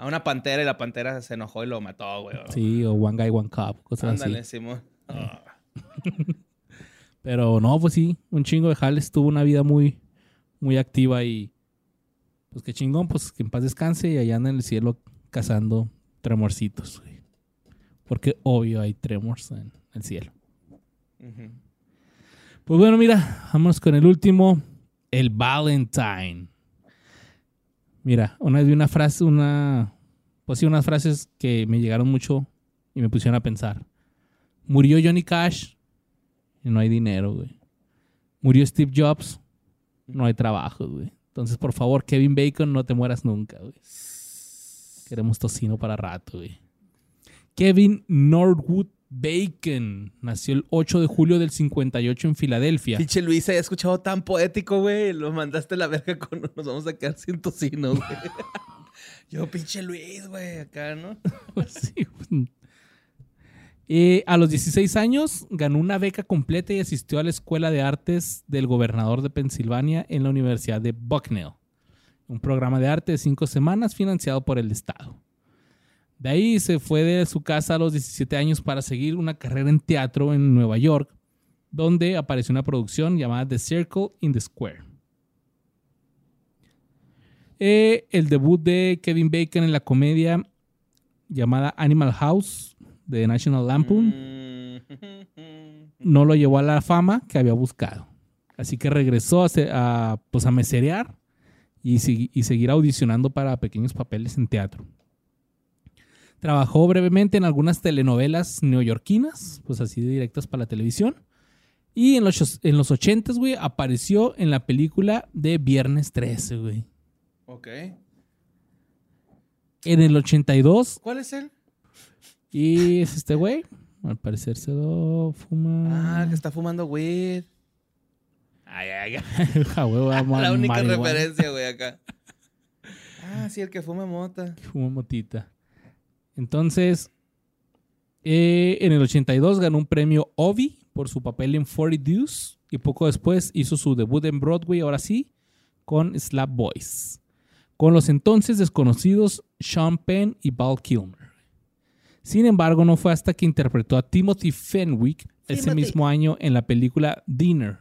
a una pantera y la pantera se enojó y lo mató, güey. Sí, o One Guy, One Cup, cosas Ándale, así. Simón. Pero no, pues sí, un chingo de Jales tuvo una vida muy, muy activa y pues qué chingón, pues que en paz descanse y allá anda en el cielo cazando tremorcitos, güey. Porque obvio hay tremors en el cielo. Pues bueno, mira, vamos con el último, el Valentine. Mira, una vez vi una frase, una, pues sí, unas frases que me llegaron mucho y me pusieron a pensar. Murió Johnny Cash y no hay dinero, güey. Murió Steve Jobs, no hay trabajo, güey. Entonces, por favor, Kevin Bacon, no te mueras nunca, güey. Queremos tocino para rato, güey. Kevin Norwood Bacon nació el 8 de julio del 58 en Filadelfia. Pinche Luis, se ha escuchado tan poético, güey. Lo mandaste a la verga con nos vamos a quedar sin tocino, güey. Yo, pinche Luis, güey, acá, ¿no? Sí, pues. Eh, a los 16 años ganó una beca completa y asistió a la Escuela de Artes del Gobernador de Pensilvania en la Universidad de Bucknell, un programa de arte de cinco semanas financiado por el Estado. De ahí se fue de su casa a los 17 años para seguir una carrera en teatro en Nueva York, donde apareció una producción llamada The Circle in the Square. Eh, el debut de Kevin Bacon en la comedia llamada Animal House de National Lampoon no lo llevó a la fama que había buscado. Así que regresó a, pues, a meserear y, y seguir audicionando para pequeños papeles en teatro. Trabajó brevemente en algunas telenovelas neoyorquinas, pues así directas para la televisión. Y en los, en los 80, güey, apareció en la película de Viernes 13, güey. Ok. En el 82, ¿Cuál es él? y es este güey. Al parecer se lo fuma. Ah, que está fumando weed. Ay, ay, ay. Ja, vamos La única marihuana. referencia, güey, acá. Ah, sí, el que fuma mota. Fuma motita. Entonces, eh, en el 82 ganó un premio Ovi por su papel en 40 Deuce y poco después hizo su debut en Broadway, ahora sí, con Slap Boys, con los entonces desconocidos Sean Penn y Val Kilmer. Sin embargo, no fue hasta que interpretó a Timothy Fenwick ese mismo año en la película Dinner,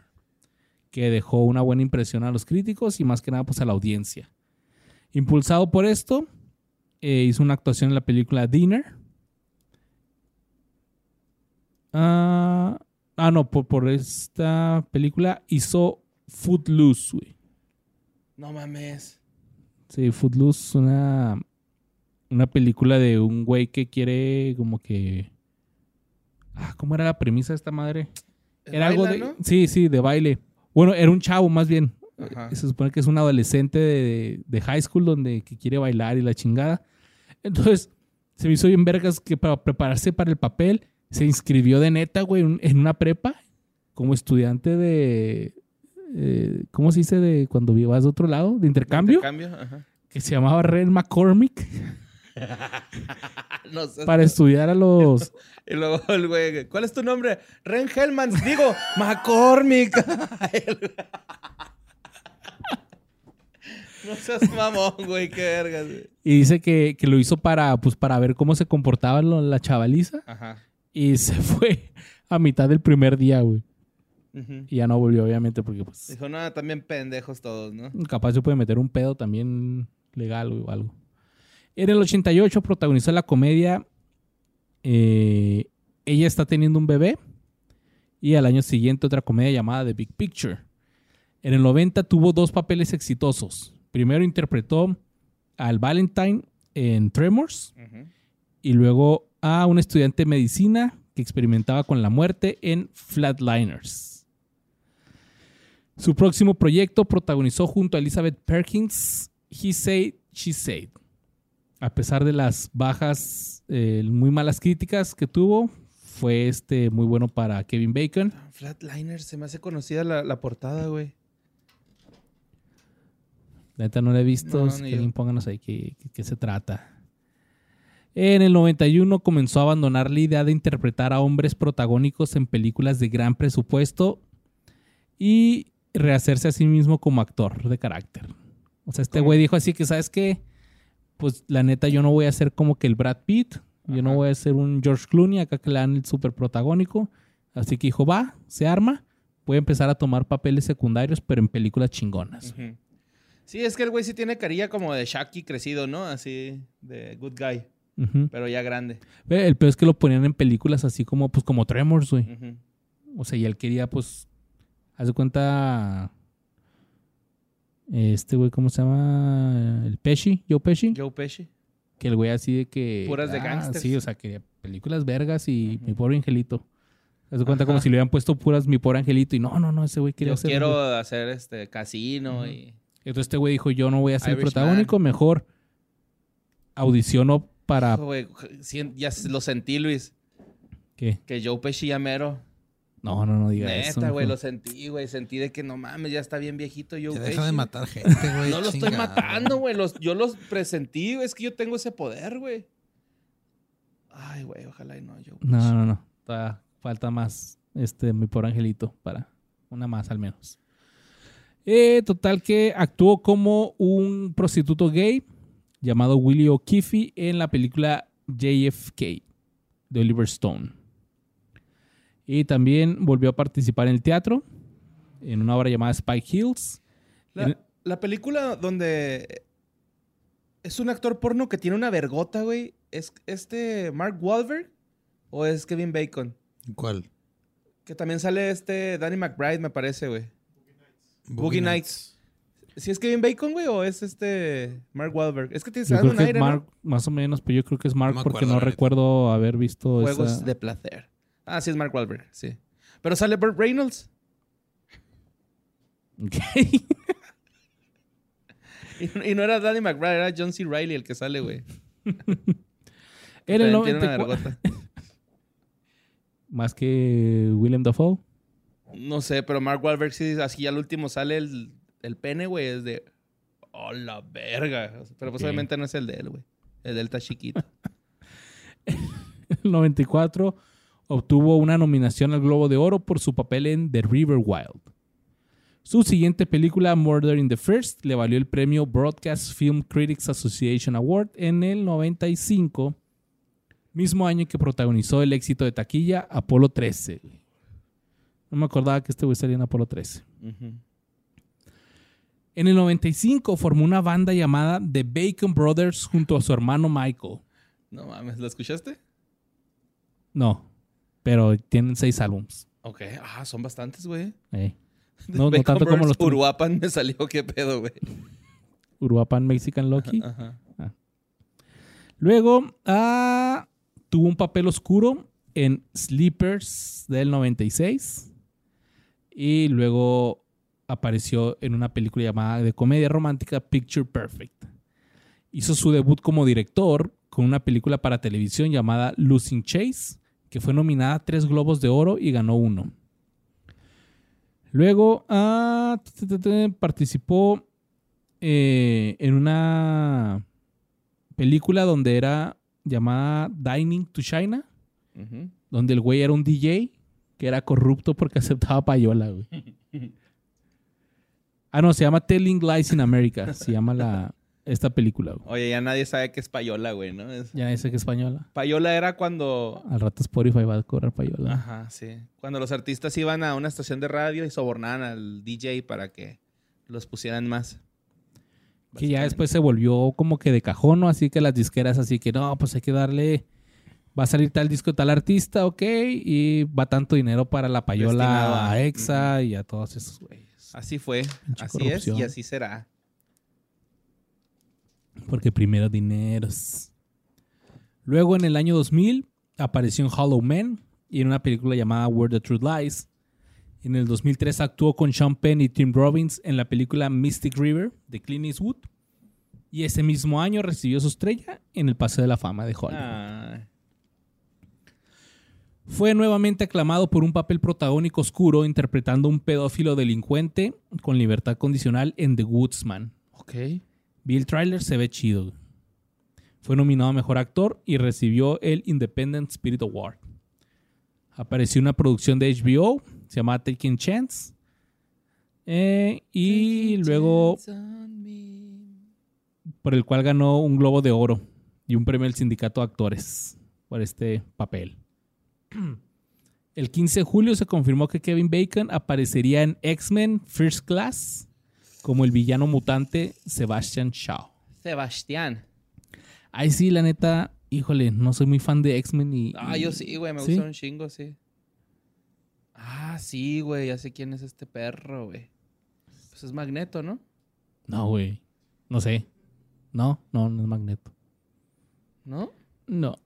que dejó una buena impresión a los críticos y más que nada pues a la audiencia. Impulsado por esto, eh, hizo una actuación en la película Dinner. Ah, ah, no, por, por esta película hizo Footloose, güey. No mames. Sí, Footloose, una, una película de un güey que quiere como que... Ah, ¿Cómo era la premisa de esta madre? Era algo de... ¿no? Sí, sí, de baile. Bueno, era un chavo más bien. Ajá. Se supone que es un adolescente de, de high school donde que quiere bailar y la chingada. Entonces, se me hizo bien vergas que para prepararse para el papel se inscribió de neta, güey, en- una prepa como estudiante de... eh, ¿Cómo se dice de cuando vas de otro lado? ¿De intercambio? Intercambio, ajá. Que se llamaba Ren McCormick No para estudiar a los... Y luego el güey, ¿cuál es tu nombre? Ren Hellmans, digo, McCormick. No seas mamón, güey, qué vergas. güey. Y dice que, que lo hizo para, pues, para ver cómo se comportaba lo- la chavaliza. Ajá. Y se fue a mitad del primer día, güey. Ujú. Y ya no volvió, obviamente, porque pues Dijo, no, también pendejos todos, ¿no? capaz se puede meter un pedo también legal o algo. En el 88 protagonizó la comedia eh, Ella está teniendo un bebé. Y al año siguiente otra comedia llamada The Big Picture. En el 90 tuvo dos papeles exitosos. Primero interpretó al Valentine en Tremors y luego a un estudiante de medicina que experimentaba con la muerte en Flatliners. Su próximo proyecto protagonizó junto a Elizabeth Perkins He Said, She Said. A pesar de las bajas, eh, muy malas críticas que tuvo, fue este muy bueno para Kevin Bacon. Flatliners, se me hace conocida la, la portada, güey. La neta no la he visto. No, ni alguien pónganos ahí qué, qué- se trata. En el 91 comenzó a abandonar la idea de interpretar a hombres protagónicos en películas de gran presupuesto y rehacerse a sí mismo como actor de carácter. O sea, este güey dijo así que, ¿sabes qué? Pues la neta yo no voy a ser como que el Brad Pitt. Yo no voy a ser un George Clooney acá que le dan el súper protagónico. Así que dijo, va, se arma. Voy a empezar a tomar papeles secundarios, pero en películas chingonas. Ujú. Sí, es que el güey sí tiene carilla como de Shaki crecido, ¿no? Así, de good guy, pero ya grande. El peor es que lo ponían en películas así como, pues, como Tremors, güey. O sea, y él quería, pues, haz de cuenta. Este güey, ¿cómo se llama? El Pesci, Joe Pesci. Joe Pesci. Que el güey así de que. Puras de ah, gángsters. Sí, o sea, que películas vergas y mi pobre angelito. Haz de cuenta Ajá. como si le hubieran puesto puras mi pobre angelito. Y no, no, no, ese güey quería Yo ser. quiero hacer este casino y... Entonces este güey dijo: Yo no voy a ser protagónico, mejor audiciono para. Güey, ya lo sentí, Luis. ¿Qué? Que Joe Pesci ya mero. No, no, no diga eso. Neta, güey, lo sentí, güey. Sentí de que no mames, ya está bien viejito Joe Ya Pesci. deja de güey. matar gente, güey. No lo estoy matando, güey. Los, yo los presentí, güey. Es que yo tengo ese poder, güey. Ay, güey, ojalá y no, Joe Pesci. No, no, no. Todavía falta más. Este, mi pobre angelito. Para una más al menos. Eh, total que actuó como un prostituto gay llamado Willie O'Keefe en la película JFK de Oliver Stone. Y también volvió a participar en el teatro en una obra llamada Spike Hills. La, En- la película donde es un actor porno que tiene una vergota, güey. ¿Es este Mark Wahlberg o es Kevin Bacon? ¿Cuál? Que también sale este Danny McBride, me parece, güey. Boogie Nights. ¿Si es Kevin Bacon, güey, o es este Mark Wahlberg? Es que te creo un aire, ¿no? Mark, más o menos, pero yo creo que es Mark No porque no recuerdo haber visto Juegos esa... de placer. Ah, sí, es Mark Wahlberg, sí. Pero sale Burt Reynolds. Ok. Y, y no era Danny McBride, era John C. Reilly el que sale, güey. Era el También tiene una 94. vergota. Más que Willem Dafoe. No sé, pero Mark Wahlberg sí, así al último sale el, el pene, güey, es de... ¡Oh, la verga! Pero pues Ok. obviamente no es el de él, güey. El de él está chiquito. el 94 obtuvo una nominación al Globo de Oro por su papel en The River Wild. Su siguiente película, Murder in the First, le valió el premio Broadcast Film Critics Association Award en el 95, mismo año que protagonizó el éxito de taquilla Apolo 13. No me acordaba que este güey salía en Apolo 13. Ujú. En el 95 formó una banda llamada The Bacon Brothers junto a su hermano Michael. No mames, ¿lo escuchaste? No, pero tienen seis álbums. Ok. Ah, son bastantes, güey. Eh. No, tanto como los. Uruapan me salió, qué pedo, güey. Uruapan Mexican Lucky. Ajá. Luego ah, tuvo un papel oscuro en Sleepers del 96. Y luego apareció en una película llamada de comedia romántica Picture Perfect. Hizo su debut como director con una película para televisión llamada Losing Chase, que fue nominada a tres Globos de Oro y ganó uno. Luego ah, participó eh, en una película donde era llamada Dining to China, donde el güey era un DJ que era corrupto porque aceptaba payola, güey. Ah, no, se llama Telling Lies in America, se llama la, esta película, güey. Oye, ya nadie sabe qué es payola, güey, ¿no? Es- Ya ese que es española. Payola era cuando... Al rato Spotify va a cobrar payola. Ajá, sí. Cuando los artistas iban a una estación de radio y sobornaban al DJ para que los pusieran más. Que ya después se volvió como que de cajón, ¿no? Así que las disqueras, así que no, pues hay que darle. Va a salir tal disco, tal artista, ok. Y va tanto dinero para la payola a- a EXA y a todos esos güeyes. Así fue, así es y así será. Porque primero dineros. Luego en el año 2000 apareció en Hollow Man y en una película llamada Where the Truth Lies. En el 2003 actuó con Sean Penn y Tim Robbins en la película Mystic River de Clint Eastwood. Y ese mismo año recibió su estrella en el Paseo de la Fama de Hollywood. Ah, Fue nuevamente aclamado por un papel protagónico oscuro interpretando un pedófilo delincuente con libertad condicional en The Woodsman. ok. Vi el tráiler, se ve chido. Fue nominado a Mejor Actor y recibió el Independent Spirit Award. Apareció en una producción de HBO, se llama Taking Chance. Eh, y luego por el cual ganó un Globo de Oro y un premio del Sindicato de Actores por este papel. El 15 de julio se confirmó que Kevin Bacon aparecería en X-Men First Class como el villano mutante Sebastian Shaw. Sebastián. Ay, sí, la neta, híjole, no soy muy fan de X-Men y... Ah, yo sí, güey, me ¿Sí? gusta un chingo, sí. Ah, sí, güey, ya sé quién es este perro, güey. Pues es Magneto, ¿no? No, güey. No sé. No, no, no es Magneto. ¿No? No.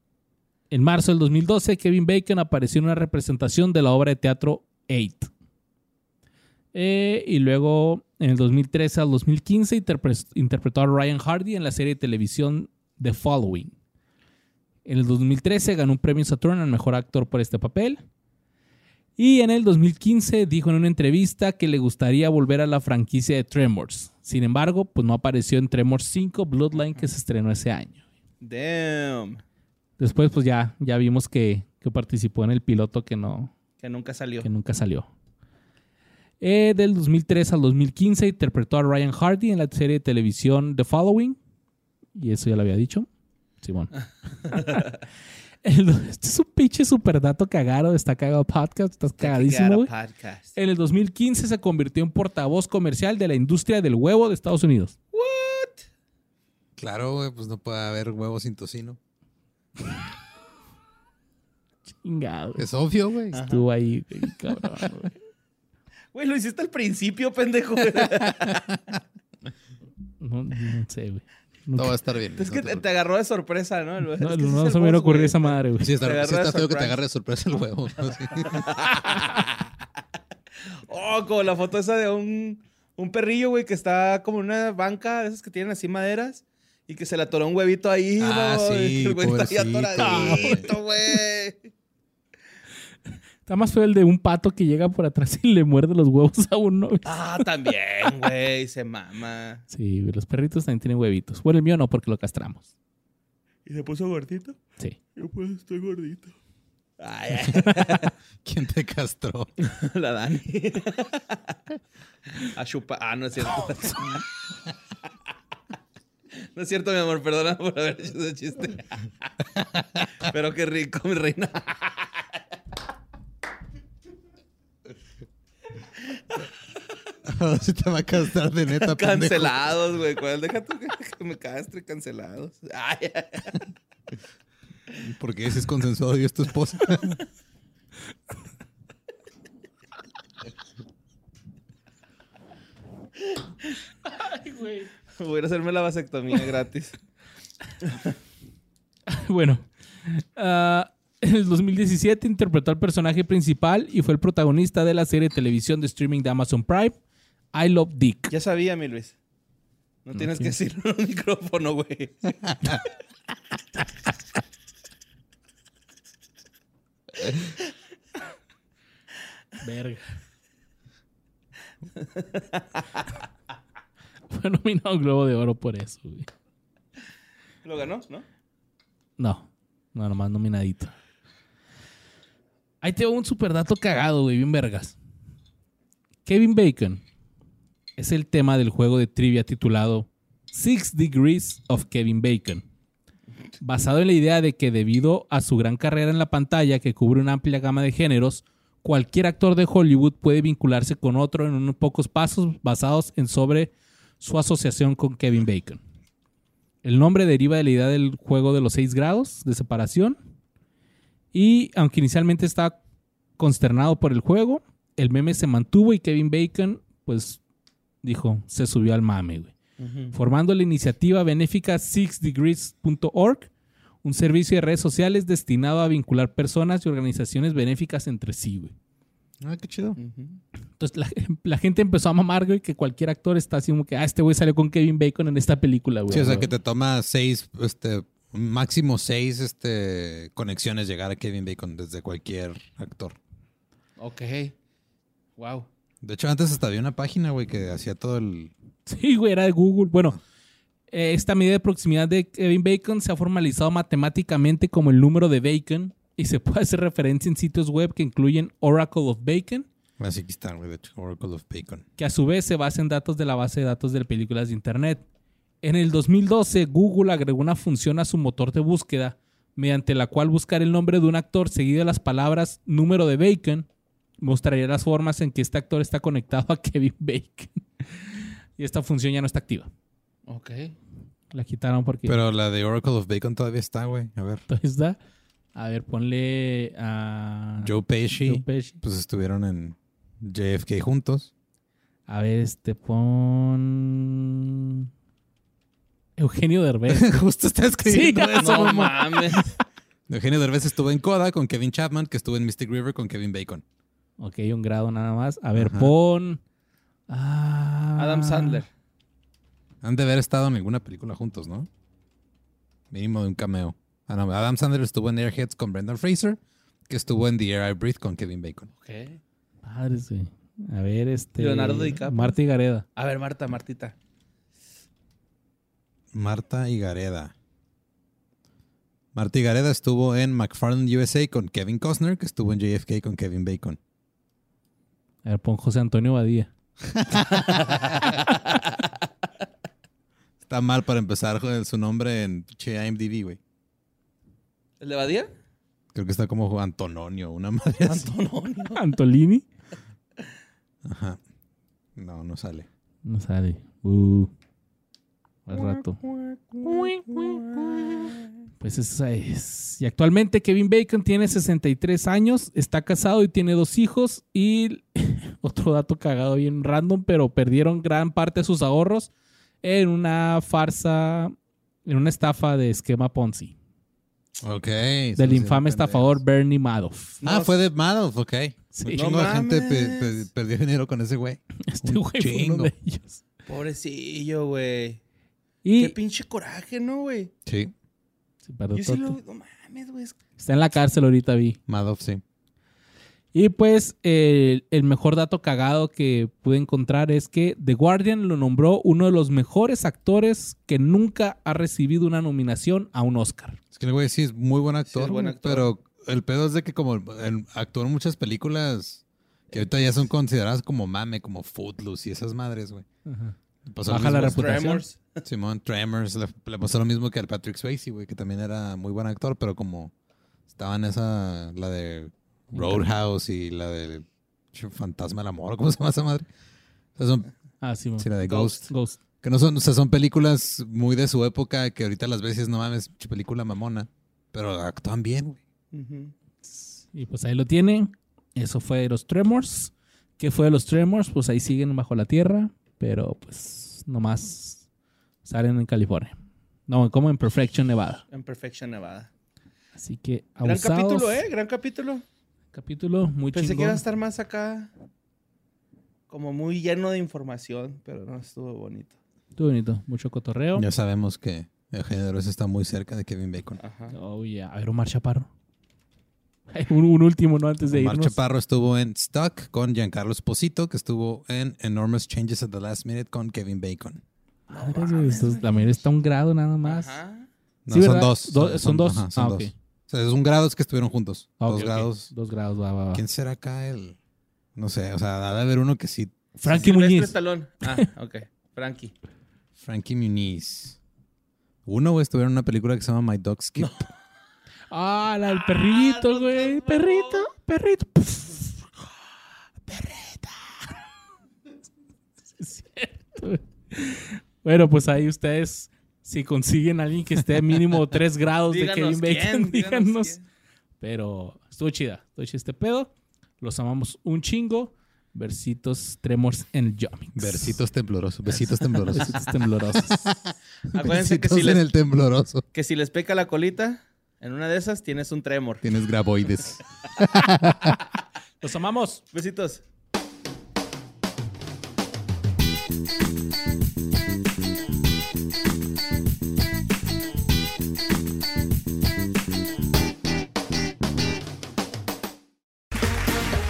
En marzo del 2012, Kevin Bacon apareció en una representación de la obra de teatro Eight. Eh, y luego, en el 2013 al 2015, interpre- interpretó a Ryan Hardy en la serie de televisión The Following. En el 2013 ganó un premio Saturn al mejor actor por este papel. Y en el 2015 dijo en una entrevista que le gustaría volver a la franquicia de Tremors. Sin embargo, pues no apareció en Tremors 5 Bloodline que se estrenó ese año. Damn. Después, pues ya, ya vimos que, que participó en el piloto que no, Que nunca salió. que nunca salió. Eh, del 2003 al 2015 interpretó a Ryan Hardy en la serie de televisión The Following. Y eso ya lo había dicho. Simón. El- este es un pinche super dato cagado. Está cagado podcast. Estás cagadísimo, güey. Podcast. En el 2015 se convirtió en portavoz comercial de la industria del huevo de Estados Unidos. Claro, güey, pues no puede haber huevos sin tocino. Chingado. Es obvio, güey. Estuvo ahí, güey, cabrón, güey. Güey, lo hiciste al principio, pendejo. No, no sé, güey. Todo va a estar bien. es que no te, te te agarró de sorpresa, ¿no? No, Es que sí no es se me hubiera ocurrido esa madre, güey. Sí, está, Te sí está feo que te agarre de sorpresa el huevo. Oh, como la foto esa de un, un perrillo, güey, que está como en una banca de esas que tienen así maderas y que se le atoró un huevito ahí. Ah, ¿no? sí, Y que el güey está ahí pobrecito, atoradito, güey. Está más feo el de un pato que llega por atrás y le muerde los huevos a uno. Ah, también, güey, se mama. Sí, los perritos también tienen huevitos. Bueno, el mío no, porque lo castramos. ¿Y se puso gordito? Sí. Yo pues estoy gordito. Ay, ay. ¿Quién te castró? La Dani. A chupar. Ah, no es cierto. No es cierto, mi amor. Perdona por haber hecho ese chiste. Pero qué rico, mi reina. Ahora sí te va a castrar de neta, pendejo. Cancelados, güey. ¿Cuál? Deja tú que, me castre. Cancelados. Ay, ay. Porque ese es consensuado y es tu esposa. Voy a ir a hacerme la vasectomía gratis. Bueno, ah, en el 2017 interpretó al personaje principal y fue el protagonista de la serie de televisión de streaming de Amazon Prime, I Love Dick. Ya sabía, mi Luis. No tienes que decirlo en un micrófono, güey. Verga. Fue nominado a un Globo de Oro por eso, güey. Lo ganó, ¿no? No, no, nomás nominadito. Ahí te va un super dato cagado, güey, bien vergas. Kevin Bacon es el tema del juego de trivia titulado Six Degrees of Kevin Bacon. Basado en la idea de que debido a su gran carrera en la pantalla que cubre una amplia gama de géneros, cualquier actor de Hollywood puede vincularse con otro en unos pocos pasos basados en sobre su asociación con Kevin Bacon. El nombre deriva de la idea del juego de los seis grados de separación. Y aunque inicialmente estaba consternado por el juego, el meme se mantuvo y Kevin Bacon, pues, dijo, se subió al mame, güey. Formando la iniciativa benéfica sixdegrees.org, un servicio de redes sociales destinado a vincular personas y organizaciones benéficas entre sí, güey. Ah, qué chido. Entonces la, la gente empezó a mamar, güey, que cualquier actor está así como que, ah, este güey salió con Kevin Bacon en esta película, güey. Sí, o sea, güey. que te toma seis, este, máximo seis este, conexiones llegar a Kevin Bacon desde cualquier actor. Ok. Wow. De hecho, antes hasta había una página, güey, que hacía todo el... Sí, güey, era de Google. Bueno, eh, esta medida de proximidad de Kevin Bacon se ha formalizado matemáticamente como el número de Bacon y se puede hacer referencia en sitios web que incluyen Oracle of Bacon, Así que está, güey, de hecho, Oracle of Bacon. que a su vez se basa en datos de la base de datos de películas de Internet. En el 2012, Google agregó una función a su motor de búsqueda mediante la cual buscar el nombre de un actor seguido de las palabras número de Bacon mostraría las formas en que este actor está conectado a Kevin Bacon. y esta función ya no está activa. Ok. La quitaron porque Pero la de Oracle of Bacon todavía está, güey. A ver. todavía está. A ver, ponle a Joe Pesci, Joe Pesci. pues estuvieron en JFK juntos. A ver, este pon Eugenio Derbez. Justo está escribiendo Sí, eso. No mames. Eugenio Derbez estuvo en Coda con Kevin Chapman, que estuvo en Mystic River con Kevin Bacon. ok, un grado nada más. A ver, Ajá. pon ah, Adam Sandler. Han de haber estado en alguna película juntos, ¿no? Mínimo de un cameo. Ah, no, Adam Sandler estuvo en Airheads con Brendan Fraser, que estuvo en The Air I Breathe con Kevin Bacon. Ok. Padres, güey. A ver, este Leonardo DiCaprio. Marta y Gareda. A ver, Marta, Martita. Marta Higareda. Marta Higareda estuvo en McFarland USA con Kevin Costner, que estuvo en JFK con Kevin Bacon. A ver, pon José Antonio Badía. Está mal para empezar con su nombre en IMDb, güey. ¿El de Badía? Creo que está como Antononio, una madre así. Antonio. Antolini. Ajá. No, no sale. No sale. Uh. Al rato. Pues esa es. Y actualmente Kevin Bacon tiene 63 años, está casado y tiene dos hijos. Y otro dato cagado bien random, pero perdieron gran parte de sus ahorros en una farsa, en una estafa de esquema Ponzi. Ok. Del infame estafador Bernie Madoff. Ah, No, fue de Madoff, ok. Sí. Un chingo No de gente pe- mames. pe- perdió dinero con ese güey. Este güey fue uno de ellos. Pobrecillo, güey. Qué pinche coraje, ¿no, güey? Sí, Sí, Yo sí lo... No mames, güey. es- está en la cárcel ahorita, vi. Madoff, sí. Y pues el, el mejor dato cagado que pude encontrar es que The Guardian lo nombró uno de los mejores actores que nunca ha recibido una nominación a un Oscar. Es que el güey sí es muy buen actor, Sí, es buen güey, actor. pero el pedo es de que como actuó en muchas películas que ahorita ya son consideradas como mame, como Footloose y esas madres, güey. Baja la reputación. Tremors. Simón Tremors le, le pasó lo mismo que al Patrick Swayze, güey, que también era muy buen actor, pero como estaba en esa, la de Roadhouse y la de Fantasma del Amor, ¿cómo se llama esa madre? O sea, son, Ah, sí, sí, la de Ghost. Ghost. Que no son, o sea, son películas muy de su época que ahorita las veces no mames, película mamona, pero actúan bien, güey. Y pues ahí lo tienen. Eso fue de los Tremors. ¿Qué fue de los Tremors? Pues ahí siguen bajo la tierra, pero pues nomás salen en California. No, como en Perfection, Nevada. En Perfection Nevada. Así que Gran abusados. capítulo, ¿eh? Gran capítulo. Capítulo muy Pensé que iba a estar más acá. Como muy lleno de información, pero no estuvo bonito. Estuvo bonito. Mucho cotorreo. Ya sabemos que Eugenio Derbez está muy cerca de Kevin Bacon. Ajá. Oh, yeah. A ver, Omar Chaparro. Un, un último, ¿no? Antes de Omar irnos. Chaparro estuvo en Stuck con Giancarlo Esposito, que estuvo en Enormous Changes at the Last Minute con Kevin Bacon. Güey, estos- la mayoría está un grado nada más. Ajá. No, Sí, son dos. Do- son dos. ajá, son Ah, dos. ok. O sea, es un grado es que estuvieron juntos. Ah, dos grados. Dos grados, va, va, va. ¿Quién será acá el...? No sé, o sea, ha de haber uno que sí. Frankie Silvestre Muñiz. Ah, ok. Frankie. Frankie Muniz. Uno, güey, estuvieron en una película que se llama My Dog Skip. Ah, la del perrito, güey. Perrito, perrito. Puf. Perrita. Sí, es cierto, güey. Bueno, pues ahí ustedes, si consiguen a alguien que esté mínimo 3 grados de Kevin Bacon, quién, díganos díganos. quién. Pero estuvo chida, estuvo chida este pedo. Los amamos un chingo. Versitos tremors en el Yomix. Versitos temblorosos. Besitos temblorosos. Besitos temblorosos. Acuérdense que si, en les, el tembloroso. que si les peca la colita, en una de esas tienes un tremor. Tienes graboides. Los amamos. Besitos.